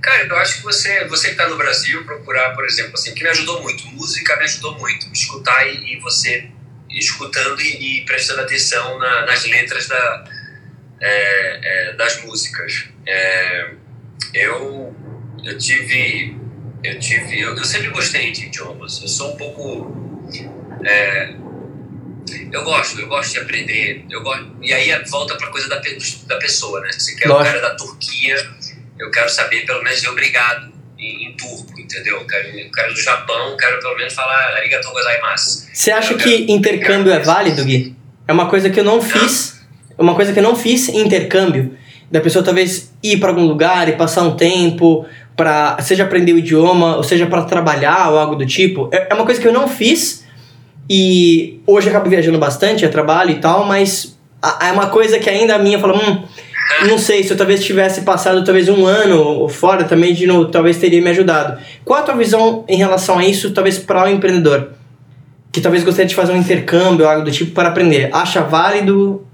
Cara, eu acho que você, você que está no Brasil, procurar, por exemplo, assim, que me ajudou muito. Música me ajudou muito. Escutar e, e você escutando e, e prestando atenção na, nas letras da, é, é, das músicas. É, eu, eu tive. Eu, tive eu, eu, sempre gostei de idiomas. Eu sou um pouco. É, eu gosto, eu gosto de aprender. Eu gosto, e aí volta para coisa da, da pessoa, né? Se quer um cara da Turquia, eu quero saber pelo menos obrigado em, em turco, entendeu? Eu quero, eu quero do Japão, quero pelo menos falar arigatou gozaimasu. Você acha que intercâmbio é válido, Gui? É uma coisa que eu não fiz uma coisa que eu não fiz intercâmbio, da pessoa talvez ir para algum lugar e passar um tempo para seja aprender o idioma, ou seja para trabalhar ou algo do tipo. É, é uma coisa que eu não fiz e hoje eu acabo viajando bastante, é trabalho e tal, mas é uma coisa que ainda a minha fala, hum, não sei, se eu talvez tivesse passado talvez um ano fora também, de novo, talvez teria me ajudado. Qual a tua visão em relação a isso, talvez para o empreendedor? Que talvez gostaria de fazer um intercâmbio, algo do tipo, para aprender. Acha válido?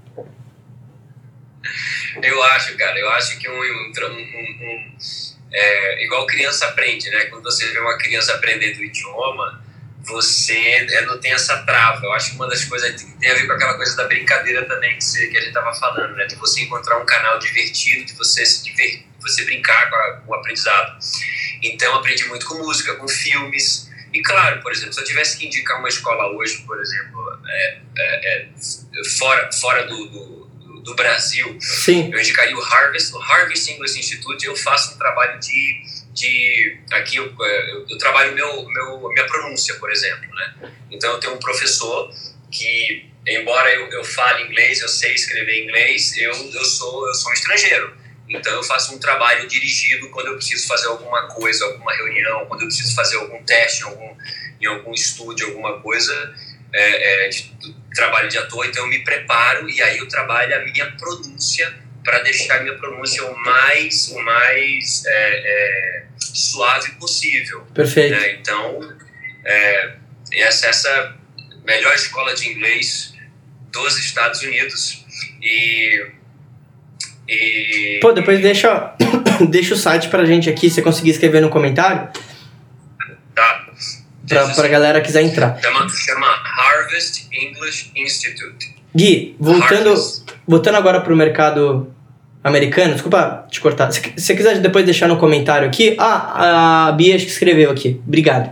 Eu acho, cara, eu acho que um, um, um, um é, igual criança aprende, né? Quando você vê uma criança aprendendo o idioma, você não tem essa trava. Eu acho que uma das coisas tem a ver com aquela coisa da brincadeira também que, você, que a gente estava falando, né? De você encontrar um canal divertido, de você se divertir, você brincar com, a, com o aprendizado. Então, aprendi muito com música, com filmes. E claro, por exemplo, se eu tivesse que indicar uma escola hoje, por exemplo, é, é, é fora, fora do, do do Brasil, Sim. eu indicaria o Harvest, o Harvest English Institute. Eu faço um trabalho de, de aqui eu, eu, eu trabalho meu, meu minha pronúncia, por exemplo, né? Então eu tenho um professor que, embora eu, eu fale inglês, eu sei escrever inglês, eu, eu sou eu sou um estrangeiro. Então eu faço um trabalho dirigido quando eu preciso fazer alguma coisa, alguma reunião, quando eu preciso fazer algum teste algum, em algum estúdio, alguma coisa é, é, de, trabalho de ator, então eu me preparo e aí eu trabalho a minha pronúncia para deixar minha pronúncia o mais, o mais é, é suave possível. Perfeito. Né? Então, é, essa essa melhor escola de inglês dos Estados Unidos e, e Pô, depois deixa, deixa o site pra gente aqui, se você conseguir escrever no comentário. Tá. Pra, pra galera quiser entrar. Chama, chama Harvest English Institute. Gui, voltando, Harvest. voltando agora pro mercado americano, desculpa te cortar. Se você quiser depois deixar no comentário aqui. Ah, a Bia acho que escreveu aqui. Obrigado.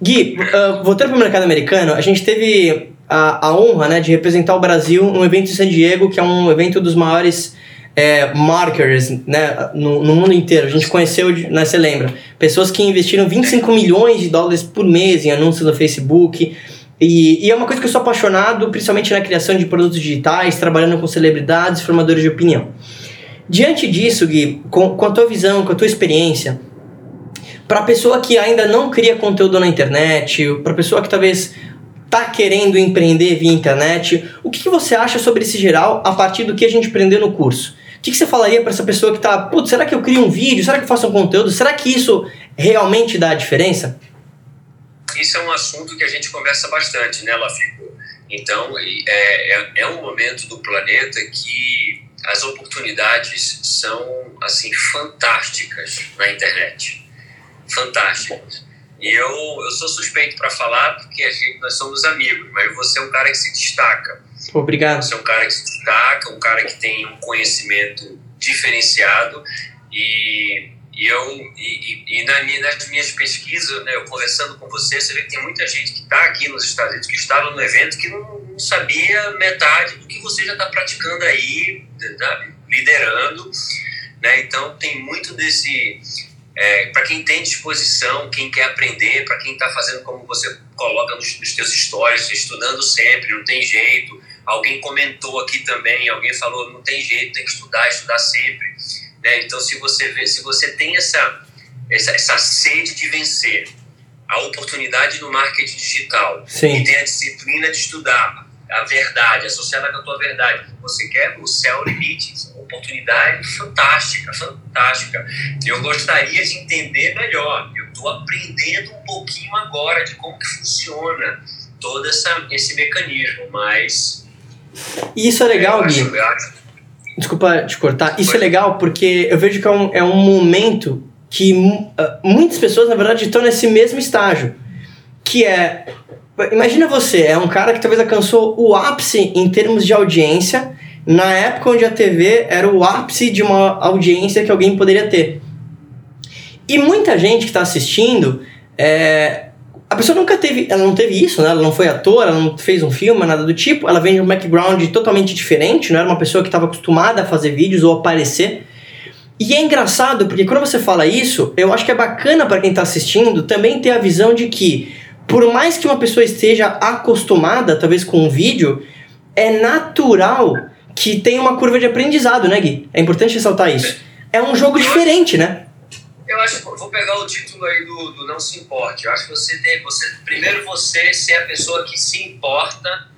Gui, uh, voltando pro mercado americano, a gente teve a, a honra né, de representar o Brasil num evento em San Diego, que é um evento dos maiores é, né, no, no, mundo inteiro. A gente conheceu, né, você lembra, pessoas que investiram 25 milhões de dólares por mês em anúncios no Facebook. E, e, é uma coisa que eu sou apaixonado, principalmente na criação de produtos digitais, trabalhando com celebridades, formadores de opinião. Diante disso, Gui, com, com a tua visão, com a tua experiência, para a pessoa que ainda não cria conteúdo na internet, para a pessoa que talvez está querendo empreender via internet, o que, que, você acha sobre esse geral a partir do que a gente aprendeu no curso? O que, que você falaria para essa pessoa que está, putz, será que eu crio um vídeo? Será que eu faço um conteúdo? Será que isso realmente dá a diferença? Isso é um assunto que a gente conversa bastante, né, Lafico? Então, é, é, é um momento do planeta que as oportunidades são, assim, fantásticas na internet. Fantásticas. E eu, eu sou suspeito para falar porque a gente, nós somos amigos, mas você é um cara que se destaca. Obrigado. Você é um cara que se destaca, um cara que tem um conhecimento diferenciado e, e eu e, e, na minha, nas minhas pesquisas, né, eu conversando com você, você vê que tem muita gente que está aqui nos Estados Unidos, que estava no evento, que não, não sabia metade do que você já está praticando aí, tá, liderando. Né? Então tem muito desse é, para quem tem disposição, quem quer aprender, para quem está fazendo como você coloca nos, nos seus stories, estudando sempre, não tem jeito. Alguém comentou aqui também, alguém falou, não tem jeito, tem que estudar, estudar sempre. Né? Então, se você vê, se você tem essa, essa, essa sede de vencer, a oportunidade no marketing digital Sim. e tem a disciplina de estudar, a verdade, associada com a tua verdade. Você quer o céu limite, oportunidade fantástica, fantástica. Eu gostaria de entender melhor. Eu estou aprendendo um pouquinho agora de como que funciona todo essa, esse mecanismo, mas... E isso é legal, Gui. Acho, acho... Desculpa te cortar. Isso é legal porque eu vejo que é um, é um momento que uh, muitas pessoas, na verdade, estão nesse mesmo estágio. Que é Imagina você, é um cara que talvez alcançou o ápice em termos de audiência, na época onde a TV era o ápice de uma audiência que alguém poderia ter. E muita gente que está assistindo, é, a pessoa nunca teve, ela não teve isso, né? Ela não foi ator, ela não fez um filme, nada do tipo. Ela vem de um background totalmente diferente, não era uma pessoa que estava acostumada a fazer vídeos ou aparecer. E é engraçado porque quando você fala isso, eu acho que é bacana para quem está assistindo também ter a visão de que por mais que uma pessoa esteja acostumada, talvez com um vídeo, é natural que tenha uma curva de aprendizado, né, Gui? É importante ressaltar isso. É um jogo diferente, né? Eu acho, vou pegar o título aí do, do Não Se Importe. Eu acho que você tem, você, primeiro você ser a pessoa que se importa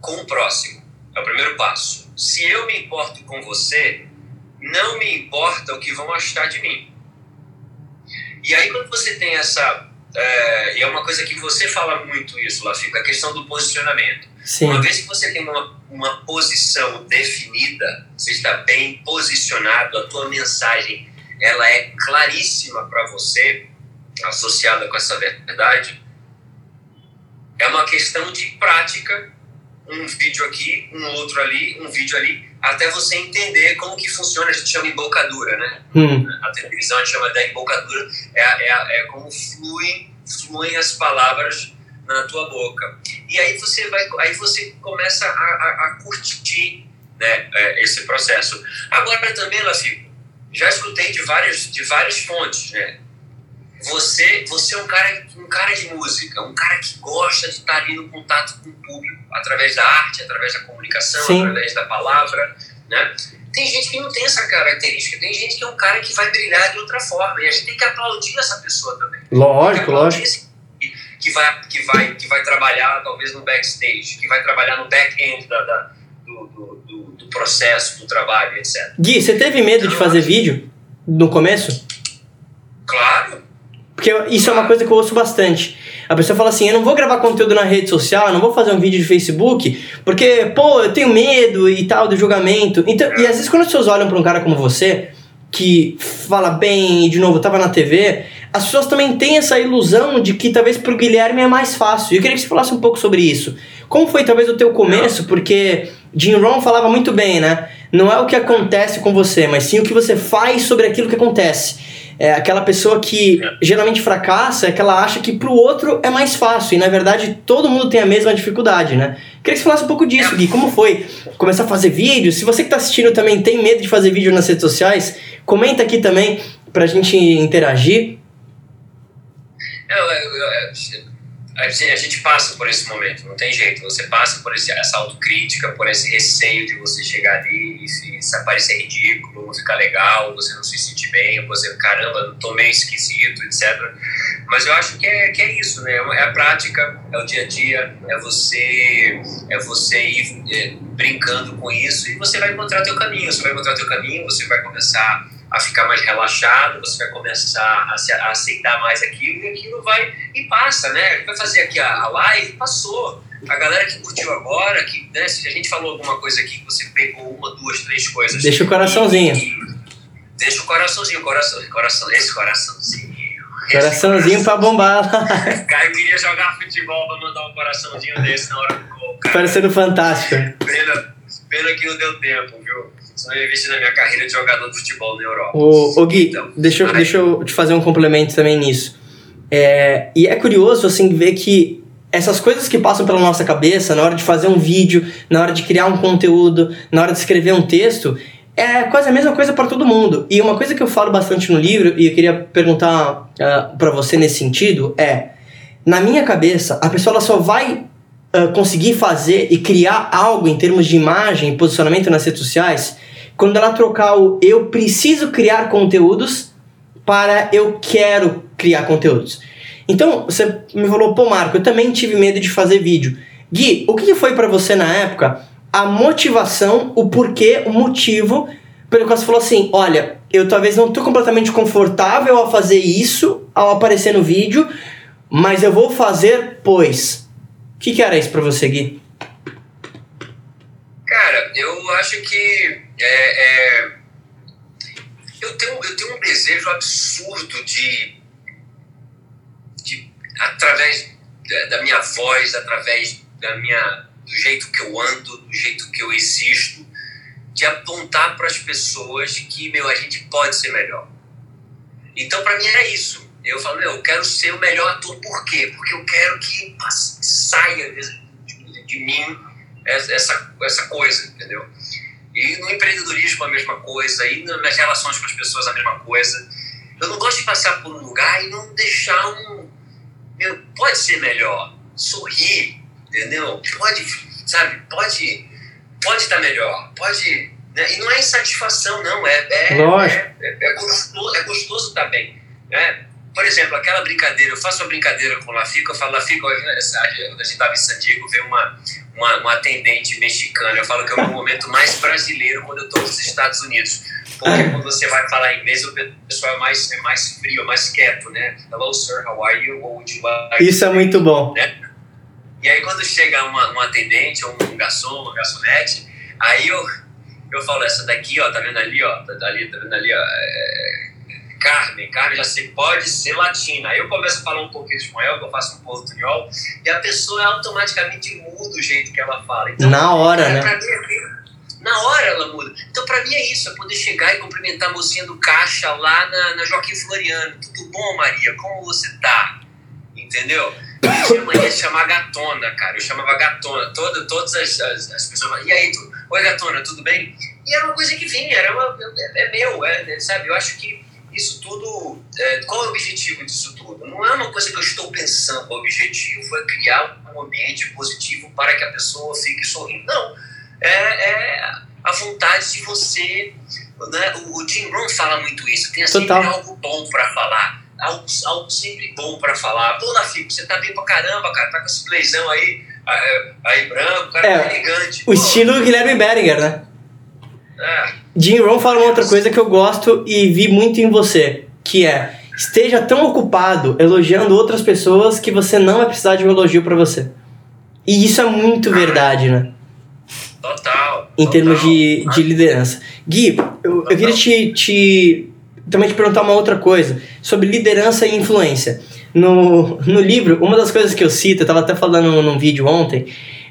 com o próximo. É o primeiro passo. se eu me importo com você, não me importa o que vão achar de mim. E aí, quando você tem essa. É, e é uma coisa que você fala muito isso, Lafico, a questão do posicionamento. Sim. Uma vez que você tem uma, uma posição definida, você está bem posicionado, a tua mensagem ela é claríssima para você, associada com essa verdade, é uma questão de prática, um vídeo aqui, um outro ali, um vídeo ali, até você entender como que funciona, a gente chama embocadura, né? Hum. A televisão a gente chama da embocadura, é, é, é como fluem, fluem as palavras na tua boca. E aí você vai, aí você começa a, a, a curtir né, é, esse processo. Agora também, Lafico, já escutei de várias, de várias fontes, né? Você, você é um cara, um cara de música, um cara que gosta de estar ali no contato com o público, através da arte, através da comunicação, Sim. através da palavra, né? Tem gente que não tem essa característica, tem gente que é um cara que vai brilhar de outra forma, e a gente tem que aplaudir essa pessoa também. Lógico, lógico. Que, que, vai, que, vai, que vai trabalhar talvez no backstage, que vai trabalhar no back-end da, da, do, do processo, do trabalho, etc. Gui, você teve medo de fazer vídeo no começo? Claro, Porque isso é uma coisa que eu ouço bastante. A pessoa fala assim: eu não vou gravar conteúdo na rede social, eu não vou fazer um vídeo de Facebook, porque, pô, eu tenho medo e tal do julgamento. Então, e às vezes quando as pessoas olham pra um cara como você, que fala bem e de novo tava na TV, as pessoas também têm essa ilusão de que talvez pro Guilherme é mais fácil. E eu queria que você falasse um pouco sobre isso. Como foi talvez o teu começo? Porque Jim Rohn falava muito bem, né? Não é o que acontece com você, mas sim o que você faz sobre aquilo que acontece. É aquela pessoa que geralmente fracassa, é que ela acha que pro outro é mais fácil. E na verdade todo mundo tem a mesma dificuldade, né? Queria que você falasse um pouco disso, Gui. Como foi começar a fazer vídeo? Se você que tá assistindo também tem medo de fazer vídeo nas redes sociais, comenta aqui também pra gente interagir. Eu, eu, eu, a, gente, passa por esse momento, não tem jeito. Você passa por esse, essa autocrítica, por esse receio de você chegar ali e se, se parecer ridículo, não ficar legal, você não se sentir bem, você, caramba, tô meio esquisito, etc. Mas eu acho que é, que é isso, né? É a prática, é o dia a dia, é você, é você ir é, brincando com isso e você vai encontrar teu caminho. Você vai encontrar teu caminho, você vai começar a ficar mais relaxado, você vai começar a, se, a aceitar mais aquilo e aquilo vai e passa, né? Vai fazer aqui a, a live, passou. A galera que curtiu agora, que né, se a gente falou alguma coisa aqui, que você pegou uma, duas, três coisas. Deixa o coraçãozinho. E, deixa o coraçãozinho, coração, coração, esse coraçãozinho. Coraçãozinho pra bombar. Caio queria jogar futebol pra mandar um coraçãozinho desse na hora do gol. Cara. Parecendo fantástico. Pena, pena que não deu tempo, viu? Senão eu investi na minha carreira de jogador de futebol na Europa. Ô, ô Gui, Então, deixa, aí- deixa eu te fazer um complemento também nisso. É, e é curioso, assim, ver que essas coisas que passam pela nossa cabeça na hora de fazer um vídeo, na hora de criar um conteúdo, na hora de escrever um texto, é quase a mesma coisa para todo mundo. E uma coisa que eu falo bastante no livro, e eu queria perguntar uh, para você nesse sentido, é: na minha cabeça, a pessoa só vai ah, conseguir fazer e criar algo em termos de imagem e posicionamento nas redes sociais quando ela trocar o eu preciso criar conteúdos para eu quero criar conteúdos. Então, você me falou, pô, Marco, eu também tive medo de fazer vídeo. Gui, o que foi para você na época a motivação, o porquê, o motivo pelo qual você falou assim: olha, eu talvez não tô completamente confortável ao fazer isso, ao aparecer no vídeo, mas eu vou fazer, pois. O que, que era isso pra você, Gui? Cara, eu acho que é, é, eu, tenho, eu tenho um desejo absurdo de, de através da, minha voz, através da minha, do jeito que eu ando, do jeito que eu existo, de apontar para as pessoas que, meu, a gente pode ser melhor. Então, para mim era isso. Eu falo, meu, eu quero ser o melhor ator. Por quê? Porque eu quero que saia de, de- de mim essa, essa coisa, entendeu? E no empreendedorismo a mesma coisa, e nas relações com as pessoas a mesma coisa. Eu não gosto de passar por um lugar e não deixar um. Meu, pode ser melhor. Sorrir, entendeu? Pode, sabe? Pode pode estar melhor. Pode. né? E não é insatisfação, não. É, é, Lógico. é, é, é gostoso, é gostoso estar bem. Né? Por exemplo, aquela brincadeira, eu faço uma brincadeira com o Lafico, eu falo, Lafico, quando a gente estava em San Diego, veio uma, uma, uma atendente mexicana, eu falo que é o meu momento mais brasileiro quando eu estou nos Estados Unidos, porque quando você vai falar inglês, o pessoal é mais, é mais frio, é mais quieto, né? Hello, sir, how are you? What would you like? Isso é muito bom. Né? E aí quando chega uma, uma atendente, ou um garçom, uma garçonete, aí eu, eu falo, essa daqui, ó, tá vendo ali, ó, tá, ali, tá vendo ali, ó, é, Carmen, Carmen já sei, pode ser latina. Aí eu começo a falar um pouquinho de espanhol, que eu faço um portunhol, e a pessoa automaticamente muda o jeito que ela fala. Então, Na hora, né? Pra mim, é na hora ela muda. Então, para mim é isso, é poder chegar e cumprimentar a mocinha do caixa lá na, na Joaquim Floriano. Tudo bom, Maria? Como você tá? Entendeu? Eu tinha mania de chamar gatona, cara. Eu chamava gatona. Toda, todas as, as, as pessoas e aí, tu, oi gatona, tudo bem? E era uma coisa que vinha, era uma, é, é meu, é, sabe? Eu acho que isso tudo. É, qual é o objetivo disso tudo? Não é uma coisa que eu estou pensando. O objetivo é criar um ambiente positivo para que a pessoa fique sorrindo. Não. É, é a vontade de você. Né? O, Jim Rohn fala muito isso. Tenha sempre Total. algo bom para falar. Algo, algo sempre bom para falar. Pô, Lafico, você tá bem pra caramba, cara. Tá com esse playzão aí, aí branco, cara, é, tá elegante. O Pô, estilo Guilherme Beringer, né? É. Jim Rohn fala uma outra coisa que eu gosto e vi muito em você, que é esteja tão ocupado elogiando outras pessoas que você não vai precisar de um elogio para você. E isso é muito verdade, né? Total. Em total. termos de, de liderança. Gui, eu, eu queria te, te também te perguntar uma outra coisa sobre liderança e influência. No, no livro, uma das coisas que eu cito, eu estava até falando num vídeo ontem,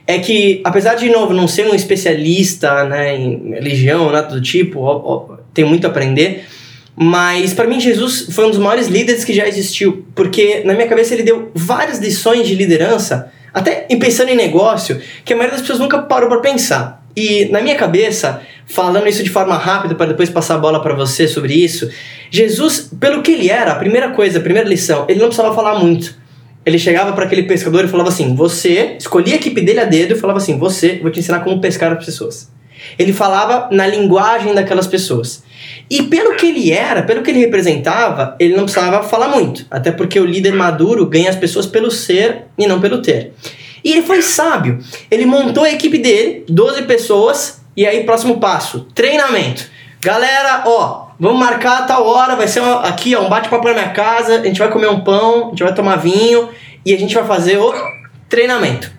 é que, apesar de, novo, não ser um especialista né, em religião, nada do tipo, ó, ó, tem muito a aprender, mas para mim Jesus foi um dos maiores líderes que já existiu, porque na minha cabeça ele deu várias lições de liderança, até pensando em negócio, que a maioria das pessoas nunca parou para pensar. E na minha cabeça, falando isso de forma rápida para depois passar a bola para você sobre isso, Jesus, pelo que ele era, a primeira coisa, a primeira lição, ele não precisava falar muito ele chegava para aquele pescador e falava assim: Você, escolhia a equipe dele a dedo e falava assim: Você, vou te ensinar como pescar as pessoas. Ele falava na linguagem daquelas pessoas. E pelo que ele era, pelo que ele representava, ele não precisava falar muito. Até porque o líder maduro ganha as pessoas pelo ser e não pelo ter. E ele foi sábio. Ele montou a equipe dele, 12 pessoas, e aí, próximo passo: treinamento. Galera, ó, Vamos marcar a tal hora, vai ser uma, aqui, ó, um bate-papo na minha casa, a gente vai comer um pão, a gente vai tomar vinho e a gente vai fazer o treinamento.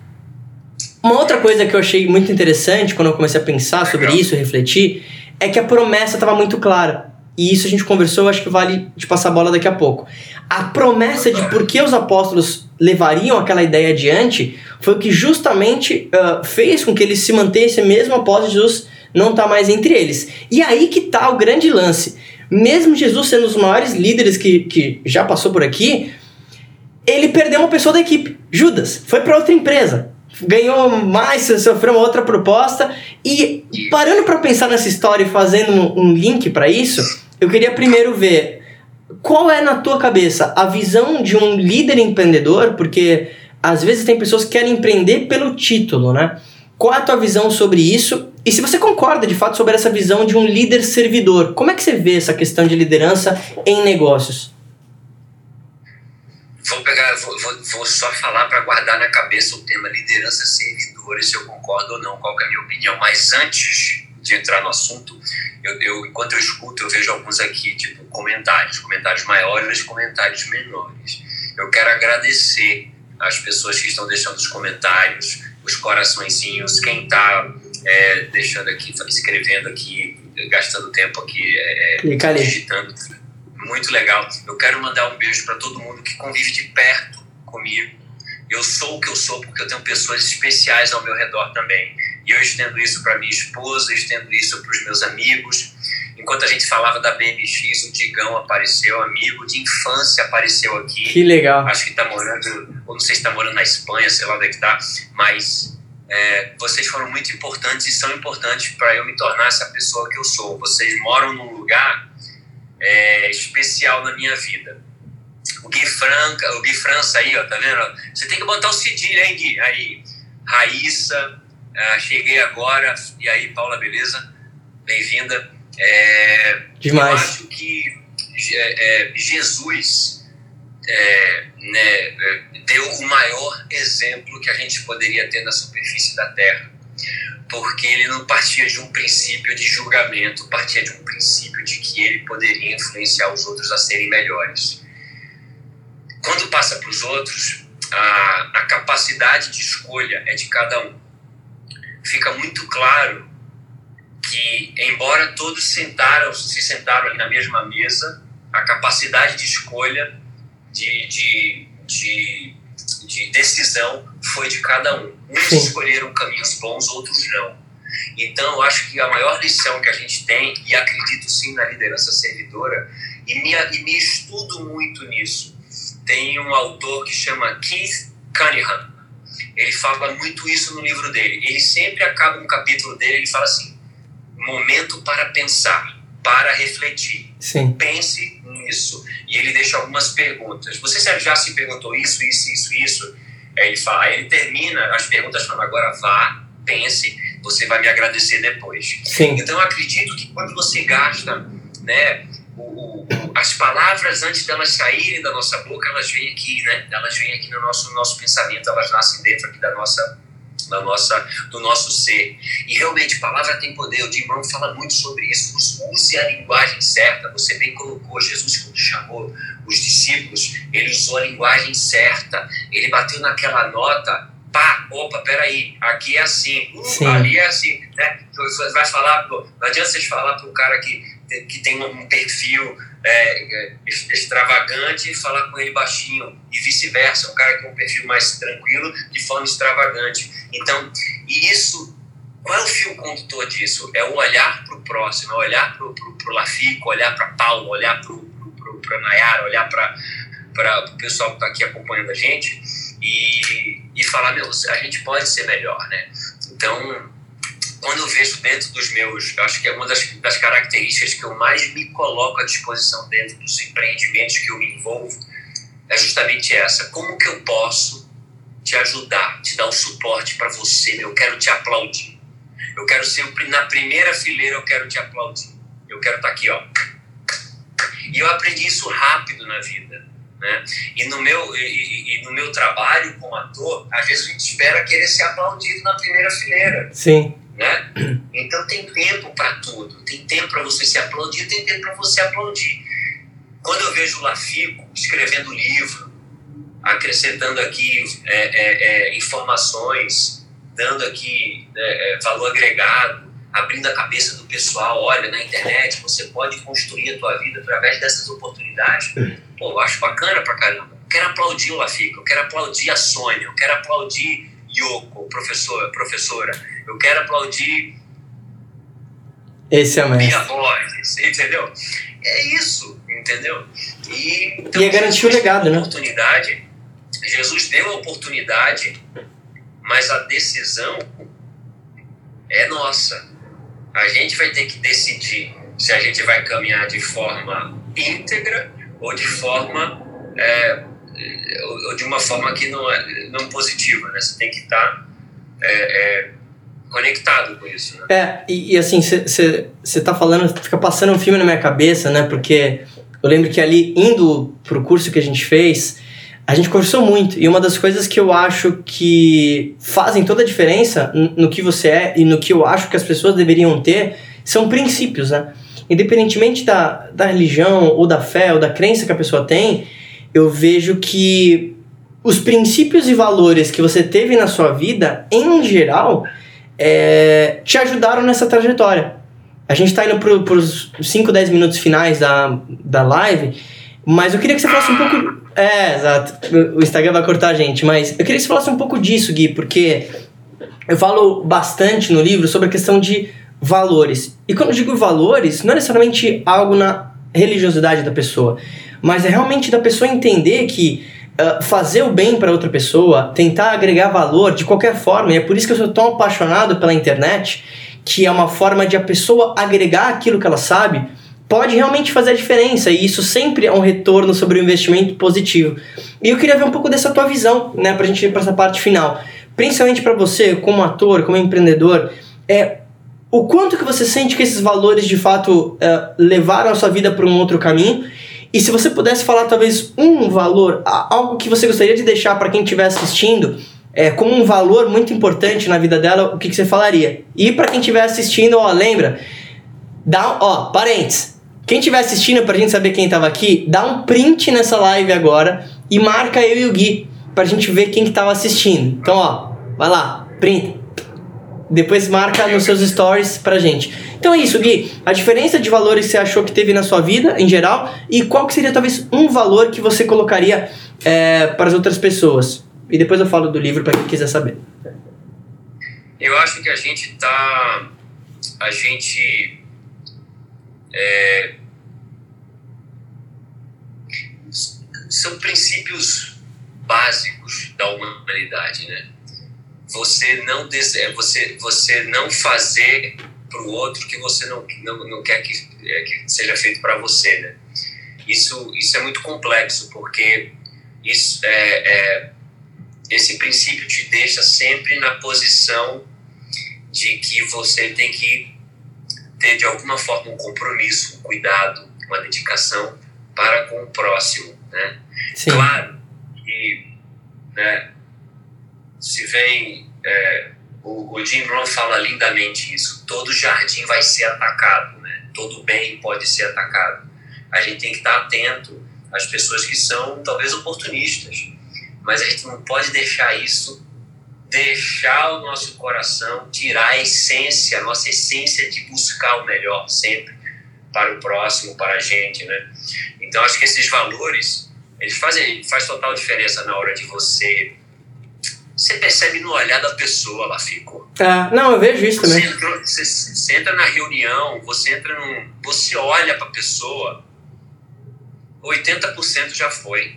Uma outra coisa que eu achei muito interessante quando eu comecei a pensar sobre isso, refletir, é que a promessa estava muito clara. E isso a gente conversou, acho que vale de passar a bola daqui a pouco. A promessa de por que os apóstolos levariam aquela ideia adiante foi o que justamente uh, fez com que eles se mantessem mesmo após Jesus não está mais entre eles. E aí que tá o grande lance. Mesmo Jesus sendo um dos maiores líderes que, que já passou por aqui, ele perdeu uma pessoa da equipe. Judas foi para outra empresa. Ganhou mais, sofreu uma outra proposta. E parando para pensar nessa história e fazendo um, um link para isso, eu queria primeiro ver qual é na tua cabeça a visão de um líder empreendedor, porque às vezes tem pessoas que querem empreender pelo título, né? Qual é a tua visão sobre isso? E se você concorda de fato sobre essa visão de um líder servidor, como é que você vê essa questão de liderança em negócios? Vou pegar, vou, vou, vou só falar para guardar na cabeça o tema liderança servidora, se eu concordo ou não, qual é a minha opinião. Mas antes de entrar no assunto, eu, eu, enquanto eu escuto, eu vejo alguns aqui, tipo, comentários, comentários maiores, comentários menores. Eu quero agradecer às pessoas que estão deixando os comentários, os coraçõezinhos, quem está é, deixando aqui, escrevendo aqui, gastando tempo aqui, é, é digitando. Muito legal. Eu quero mandar um beijo para todo mundo que convive de perto comigo. Eu sou o que eu sou porque eu tenho pessoas especiais ao meu redor também. E eu estendo isso para minha esposa, estendo isso para os meus amigos. Enquanto a gente falava da BMX, o Digão apareceu, amigo de infância apareceu aqui. Que legal. Acho que está morando, ou não sei se está morando na Espanha, sei lá onde é que está, mas é, vocês foram muito importantes e são importantes para eu me tornar essa pessoa que eu sou. Vocês moram num lugar é, especial na minha vida. O Gui Franca, o Gui França aí, ó, tá vendo? Você tem que botar o cedilha, hein, Gui? Aí, Raíssa, é, cheguei agora. E aí, Paula, beleza? Bem-vinda. É, Demais. Eu acho que é, é, Jesus é, né, é, deu o maior exemplo que a gente poderia ter na superfície da Terra, porque ele não partia de um princípio de julgamento, partia de um princípio de que ele poderia influenciar os outros a serem melhores. Quando passa para os outros, a, a capacidade de escolha é de cada um. Fica muito claro que, embora todos sentaram, se sentaram na mesma mesa, a capacidade de escolha, de, de, de, de decisão foi de cada um. Uns escolheram caminhos bons, outros não. Então, eu acho que a maior lição que a gente tem, e acredito sim na liderança servidora, e me, e me estudo muito nisso, tem um autor que chama Keith Cunningham. Ele fala muito isso no livro dele. Ele sempre acaba um capítulo dele, ele fala assim: momento para pensar, para refletir. Sim. Pense nisso. E ele deixa algumas perguntas. Você já se perguntou isso, isso, isso, isso? Aí ele fala, aí ele termina as perguntas falando: agora vá, pense, você vai me agradecer depois. Sim. Então eu acredito que quando você gasta, né, o, o, as palavras antes delas saírem da nossa boca, elas vêm aqui, né? Elas vêm aqui no nosso, no nosso pensamento, elas nascem dentro aqui da nossa da nossa, do nosso ser. E realmente, palavra tem poder. O Jim Brown fala muito sobre isso. Use a linguagem certa. Você bem colocou, Jesus, quando chamou os discípulos, ele usou a linguagem certa. Ele bateu naquela nota. Pá, opa, peraí, aqui é assim, uh, ali é assim. Né? Vai falar, não adianta vocês falar para um cara que, que tem um perfil é, extravagante e falar com ele baixinho e vice-versa, um cara tem um perfil mais tranquilo de forma extravagante. Então, e isso, qual é o fio condutor disso? É o olhar para o próximo, é olhar para o Lafico, olhar para Paulo, olhar para Nayara, olhar para o pessoal que está aqui acompanhando a gente e, e falar, meu, a gente pode ser melhor, né? Então, quando eu vejo dentro dos meus, acho que é uma das, das características que eu mais me coloco à disposição dentro dos empreendimentos que eu me envolvo, é justamente essa. Como que eu posso te ajudar, te dar o suporte para você? Eu quero te aplaudir. Eu quero ser na primeira fileira, eu quero te aplaudir. Eu quero estar tá aqui, ó. E eu aprendi isso rápido na vida. Né? E, no meu, e, e, no meu trabalho como ator, às vezes a gente espera querer ser aplaudido na primeira fileira. Sim. Né? Então tem tempo para tudo. Tem tempo para você se aplaudir, tem tempo para você aplaudir. Quando eu vejo o Lafico escrevendo livro, acrescentando aqui é, é, é, informações, dando aqui né, é, valor agregado, abrindo a cabeça do pessoal, olha, na internet você pode construir a tua vida através dessas oportunidades. Pô, eu acho bacana pra caramba. Eu quero aplaudir o Lafico, eu quero aplaudir a Sônia, eu quero aplaudir Yoko, professor, professora. Eu quero aplaudir esse é minha voz, entendeu? É isso, entendeu? E, então, e é garantir o legado, né? Oportunidade, Jesus deu a oportunidade, mas a decisão é nossa. A gente vai ter que decidir se a gente vai caminhar de forma íntegra ou de forma é, ou de uma forma que não é não positiva, né? Você tem que estar tá, é, é, conectado com isso, né? É, e, e assim, você tá falando, fica passando um filme na minha cabeça, né? Porque eu lembro que ali, indo pro curso que a gente fez, a gente conversou muito. E uma das coisas que eu acho que fazem toda a diferença no que você é e no que eu acho que as pessoas deveriam ter são princípios, né? Independentemente da, da religião, ou da fé, ou da crença que a pessoa tem, eu vejo que os princípios e valores que você teve na sua vida, em geral, é, te ajudaram nessa trajetória. A gente está indo para os 5, 10 minutos finais da, da live, mas eu queria que você falasse um pouco. É, exato. O Instagram vai cortar a gente, mas eu queria que você falasse um pouco disso, Gui, porque eu falo bastante no livro sobre a questão de valores. E quando eu digo valores, não é necessariamente algo na religiosidade da pessoa, mas é realmente da pessoa entender que uh, fazer o bem para outra pessoa, tentar agregar valor de qualquer forma, e é por isso que eu sou tão apaixonado pela internet, que é uma forma de a pessoa agregar aquilo que ela sabe, pode realmente fazer a diferença, e isso sempre é um retorno sobre o investimento positivo. E eu queria ver um pouco dessa tua visão, né, pra gente ir para essa parte final. Principalmente para você, como ator, como empreendedor, é o quanto que você sente que esses valores de fato uh, levaram a sua vida para um outro caminho E se você pudesse falar talvez um valor, algo que você gostaria de deixar para quem estiver assistindo, é, como um valor muito importante na vida dela, o que, que você falaria? E para quem estiver assistindo, ó, lembra, dá, ó, parentes. Quem estiver assistindo pra gente saber quem tava aqui, dá um print nessa live agora e marca eu e o Gui pra gente ver quem que assistindo. Então, ó, vai lá, print. Depois marca nos seus stories pra gente. Então é isso, Gui. A diferença de valores que você achou que teve na sua vida, em geral, e qual que seria talvez um valor que você colocaria é, para as outras pessoas? E depois eu falo do livro para quem quiser saber. Eu acho que a gente tá. A gente. É, são princípios básicos da humanidade, né? Você não deseja, você você não fazer para o outro que você não, não, não quer que, é, que seja feito para você, né? Isso isso é muito complexo porque isso é, é esse princípio te deixa sempre na posição de que você tem que ter de alguma forma um compromisso, um cuidado, uma dedicação para com o próximo, né? Sim. Claro que, né, se vem é, o, o, Jim Rohn fala lindamente isso. Todo jardim vai ser atacado, né? Todo bem pode ser atacado. A gente tem que estar atento às pessoas que são talvez oportunistas, mas a gente não pode deixar isso deixar o nosso coração tirar a essência, a nossa essência de buscar o melhor sempre para o próximo, para a gente, né? Então acho que esses valores eles fazem faz total diferença na hora de você você percebe no olhar da pessoa lá ficou. Ah, não, eu vejo isso você também. Entrou, você, você, entra na reunião, você entra num, você olha para a pessoa, 80% já foi.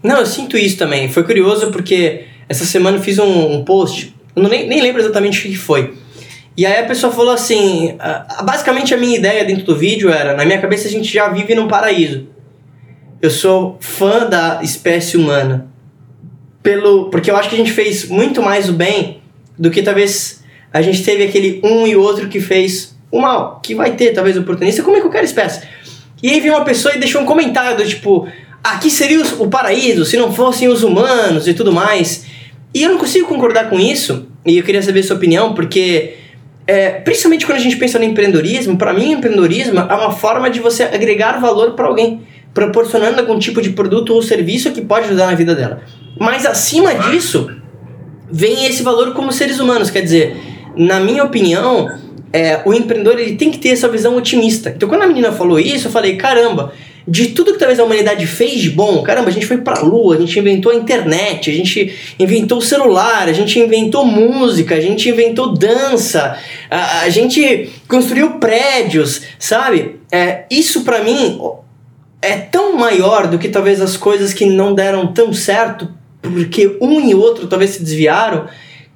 Não, eu sinto isso também. Foi curioso porque essa semana eu fiz um, um post, eu não, nem, nem lembro exatamente o que foi. E aí a pessoa falou assim: uh, basicamente a minha ideia dentro do vídeo era: na minha cabeça a gente já vive num paraíso. Eu sou fã da espécie humana. Pelo, porque eu acho que a gente fez muito mais o bem do que talvez a gente teve aquele um e outro que fez o mal. Que vai ter, talvez, oportunista, como é qualquer espécie. E aí veio uma pessoa e deixou um comentário do tipo: aqui seria o paraíso se não fossem os humanos e tudo mais. E eu não consigo concordar com isso, e eu queria saber a sua opinião, porque é, principalmente quando a gente pensa no empreendedorismo, para mim, empreendedorismo é uma forma de você agregar valor para alguém, proporcionando algum tipo de produto ou serviço que pode ajudar na vida dela. Mas acima disso, vem esse valor como seres humanos, quer dizer, na minha opinião, é, o empreendedor ele tem que ter essa visão otimista. Então, quando a menina falou isso, eu falei: caramba, de tudo que talvez a humanidade fez de bom, caramba, a gente foi pra lua, a gente inventou a internet, a gente inventou o celular, a gente inventou música, a gente inventou dança, a, a gente construiu prédios, sabe? É, isso para mim é tão maior do que talvez as coisas que não deram tão certo, porque um e outro talvez se desviaram,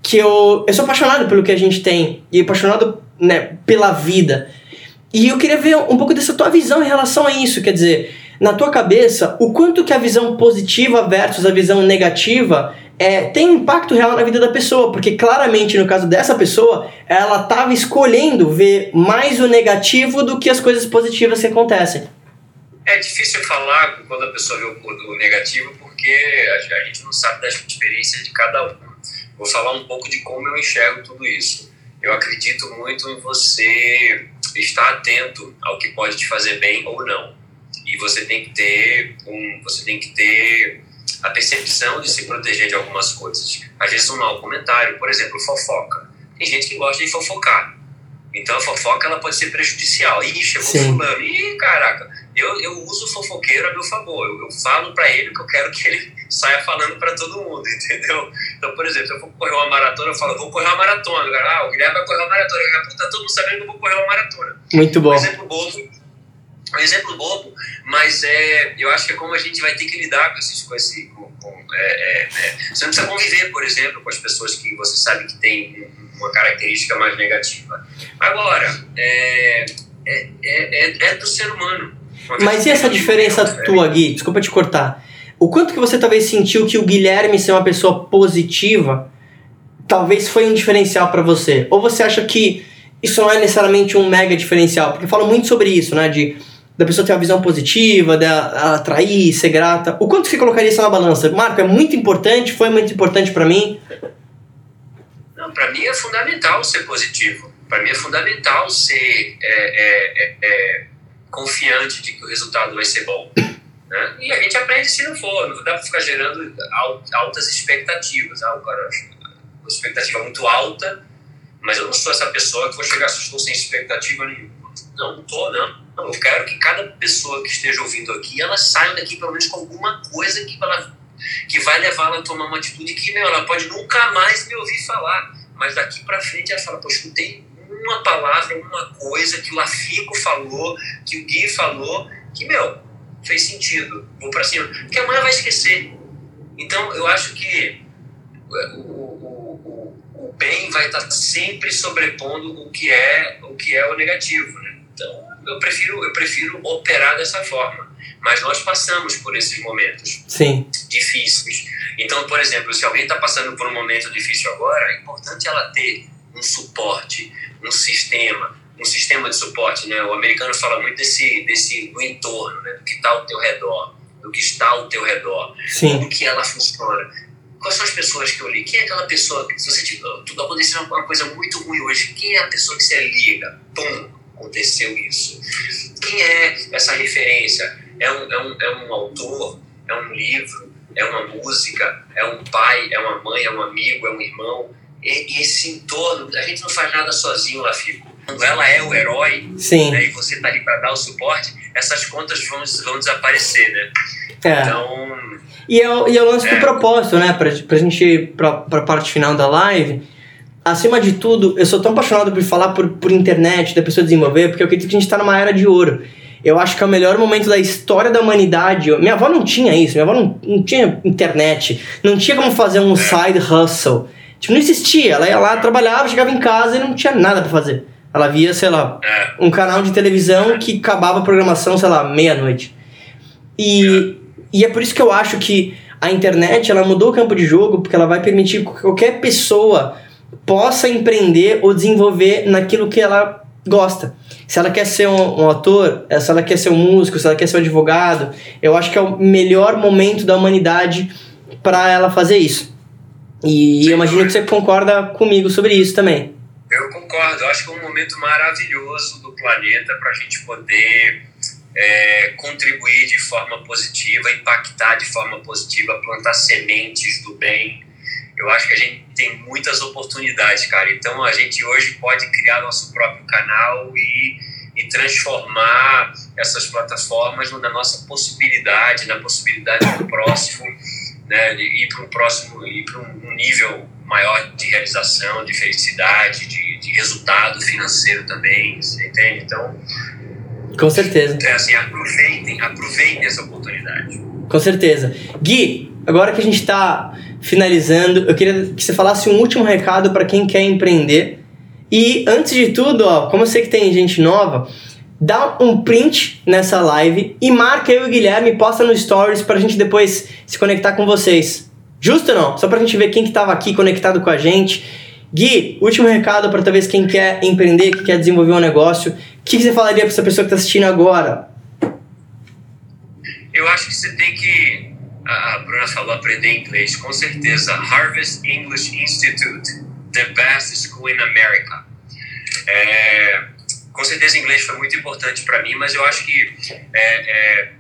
que eu, eu sou apaixonado pelo que a gente tem e apaixonado né, pela vida. E eu queria ver um pouco dessa tua visão em relação a isso, quer dizer, na tua cabeça, o quanto que a visão positiva versus a visão negativa é, tem impacto real na vida da pessoa, porque claramente no caso dessa pessoa, ela estava escolhendo ver mais o negativo do que as coisas positivas que acontecem. É difícil falar quando a pessoa vê o, negativo, porque a gente não sabe das experiências de cada um. Vou falar um pouco de como eu enxergo tudo isso. Eu acredito muito em você estar atento ao que pode te fazer bem ou não. E você tem que ter um, você tem que ter a percepção de se proteger de algumas coisas. Às vezes um mau comentário, por exemplo, fofoca. Tem gente que gosta de fofocar. Então a fofoca ela pode ser prejudicial. Ih, chegou Sim. fulano. Ih, caraca. Eu, eu uso o fofoqueiro a meu favor. Eu, eu falo para ele que eu quero que ele saia falando para todo mundo, entendeu? Então, por exemplo, se eu for correr uma maratona, eu falo, vou correr uma maratona. Ah, o Guilherme vai correr uma maratona. Tá todo mundo sabendo que eu vou correr uma maratona. Muito bom. Um exemplo bobo, um exemplo bobo, mas é, eu acho que é como a gente vai ter que lidar com, esses, com esse. Com, com, é, é, é. você não precisa conviver, por exemplo, com as pessoas que você sabe que tem uma característica mais negativa. Agora, é, é, é, é do ser humano. Mas e essa diferença tua, Gui? Desculpa te cortar. O quanto que você talvez sentiu que o Guilherme ser uma pessoa positiva talvez foi um diferencial para você? Ou você acha que isso não é necessariamente um mega diferencial? Porque falo muito sobre isso, né? De da pessoa ter uma visão positiva, dela atrair, ser grata. O quanto você colocaria isso na balança? Marco, é muito importante, foi muito importante para mim? Não, para mim é fundamental ser positivo. Para mim é fundamental ser é, é, é, é, confiante de que o resultado vai ser bom. Né? E a gente aprende se não for. Não dá para ficar gerando altas expectativas. Ah, o cara, uma expectativa muito alta, mas eu não sou essa pessoa que vou chegar se estou sem expectativa nenhuma. Não, não tô, não. não. Eu quero que cada pessoa que esteja ouvindo aqui, ela saia daqui pelo menos com alguma coisa que, ela, que vai levá-la a tomar uma atitude que, meu, ela pode nunca mais me ouvir falar. Mas daqui para frente ela fala, pô, escutei uma palavra, uma coisa que o Lafico falou, que o Gui falou, que, meu, fez sentido. Vou para cima. Porque amanhã vai esquecer. Então, eu acho que o, o, o, o bem vai estar sempre sobrepondo o que é o, que é o negativo, né? Então, eu prefiro, eu prefiro operar dessa forma. Mas nós passamos por esses momentos Sim. difíceis. Então, por exemplo, se alguém está passando por um momento difícil agora, é importante ela ter um suporte, um sistema, um sistema de suporte. Né? O americano fala muito desse, desse do entorno, né? do que está ao teu redor, do que está ao teu redor, Sim. como que ela funciona. Quais são as pessoas que eu li? Quem é aquela pessoa que, se você tiver, tudo aconteceu uma coisa muito ruim hoje, quem é a pessoa que você liga? Pum! aconteceu isso? Quem é essa referência? É um, é um, é um autor? É um livro? É uma música? É um pai? É uma mãe? É um amigo? É um irmão? E, esse entorno, a gente não faz nada sozinho, Lafico. Quando ela é o herói né, e você tá ali para dar o suporte, essas contas vão, vão desaparecer, né? É. Então. E é, o, e é o lance é. do propósito, né? Pra, pra gente ir pra, pra parte final da live acima de tudo, eu sou tão apaixonado por falar por, por internet, da pessoa desenvolver, porque eu acredito que a gente está numa era de ouro. Eu acho que é o melhor momento da história da humanidade. Minha avó não tinha isso, minha avó não, não tinha internet, não tinha como fazer um side hustle. Tipo, não existia. Ela ia lá, trabalhava, chegava em casa e não tinha nada para fazer. Ela via, sei lá, um canal de televisão que acabava a programação, sei lá, meia-noite. E, e é por isso que eu acho que a internet ela mudou o campo de jogo, porque ela vai permitir que qualquer pessoa possa empreender ou desenvolver naquilo que ela gosta. Se ela quer ser um, um, ator, se ela quer ser um músico, se ela quer ser um advogado, eu acho que é o melhor momento da humanidade para ela fazer isso. E eu imagino que você concorda comigo sobre isso também. Eu concordo. Eu acho que é um momento maravilhoso do planeta para a gente poder é, contribuir de forma positiva, impactar de forma positiva, plantar sementes do bem eu acho que a gente tem muitas oportunidades, cara. Então a gente hoje pode criar nosso próprio canal e, e transformar essas plataformas na nossa possibilidade, na possibilidade do próximo, né, ir para um próximo, ir para um nível maior de realização, de felicidade, de, de resultado financeiro também, você entende? Então, com certeza. É assim, aproveitem, aproveitem essa oportunidade. Com certeza. Gui, agora que a gente está finalizando, eu queria que você falasse um último recado para quem quer empreender. E antes de tudo, ó, como eu sei que tem gente nova, dá um print nessa live e marca eu e o Guilherme, posta no stories pra gente depois se conectar com vocês. Justo ou não? Só pra gente ver quem que tava aqui conectado com a gente. Gui, último recado para talvez quem quer empreender, que quer desenvolver um negócio. O que, que você falaria para essa pessoa que está assistindo agora? Eu acho que você tem que a Bruna falou aprender inglês, com certeza. Harvest English Institute, the best school in America. É, com certeza, inglês foi muito importante para mim, mas eu acho que é, é,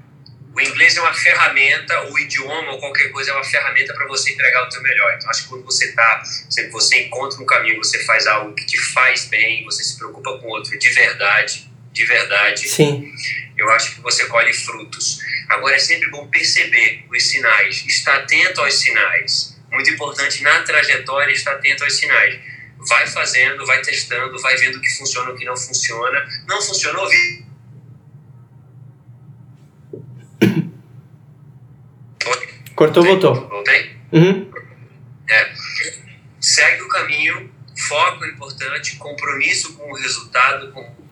o inglês é uma ferramenta, o idioma ou qualquer coisa é uma ferramenta para você entregar o teu melhor. Então, acho que quando você tá, você encontra um caminho, você faz algo que te faz bem, você se preocupa com o outro de verdade, de verdade. Sim. Eu acho que você colhe frutos. Agora é sempre bom perceber os sinais, estar atento aos sinais. Muito importante na trajetória estar atento aos sinais. Vai fazendo, vai testando, vai vendo o que funciona, o que não funciona. Não funcionou, vi. Cortou, voltou. Voltei? Uhum. É. Segue o caminho, foco importante, compromisso com o resultado, com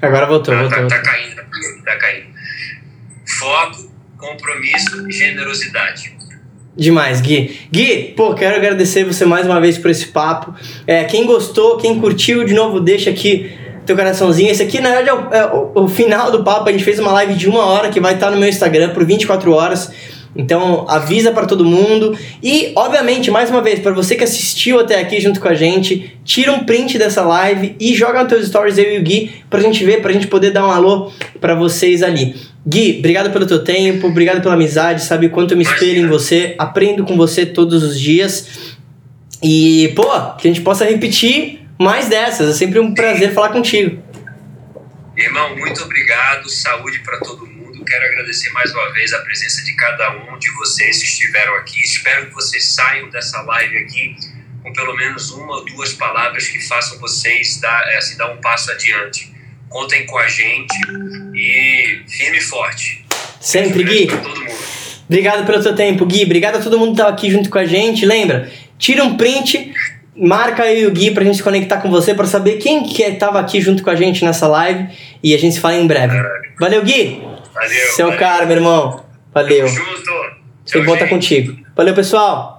Agora voltou, tá, voltou. Tá, tá caindo, tá caindo. Foco, compromisso, generosidade. Demais, Gui. Gui, pô, quero agradecer você mais uma vez por esse papo. É, quem gostou, quem curtiu, de novo, deixa aqui teu coraçãozinho. Esse aqui, na verdade, é o, é o, o final do papo. A gente fez uma live de uma hora que vai estar no meu Instagram por 24 horas. Então avisa para todo mundo e, obviamente, mais uma vez, para você que assistiu até aqui junto com a gente, tira um print dessa live e joga nos teus stories eu e o Gui pra gente ver, pra gente poder dar um alô para vocês ali. Gui, obrigado pelo teu tempo, obrigado pela amizade, sabe quanto eu me espelho em você, aprendo com você todos os dias. E, pô, que a gente possa repetir mais dessas. É sempre um prazer falar contigo. Irmão, muito obrigado. Saúde para todo mundo quero agradecer mais uma vez a presença de cada um de vocês que estiveram aqui. Espero que vocês saiam dessa live aqui com pelo menos uma ou duas palavras que façam vocês dar, é, assim, dar um passo adiante. Contem com a gente e firme e forte. Sempre, Gui. Obrigado pelo seu tempo, Gui. Obrigado a todo mundo que estava aqui junto com a gente. Lembra, tira um print, marca eu e o Gui pra gente conectar com você, para saber quem que estava aqui junto com a gente nessa live e a gente se fala em breve. Valeu, Gui! Valeu. Seu valeu. cara, meu irmão. Valeu. Junto. Foi bom estar contigo. Valeu, pessoal.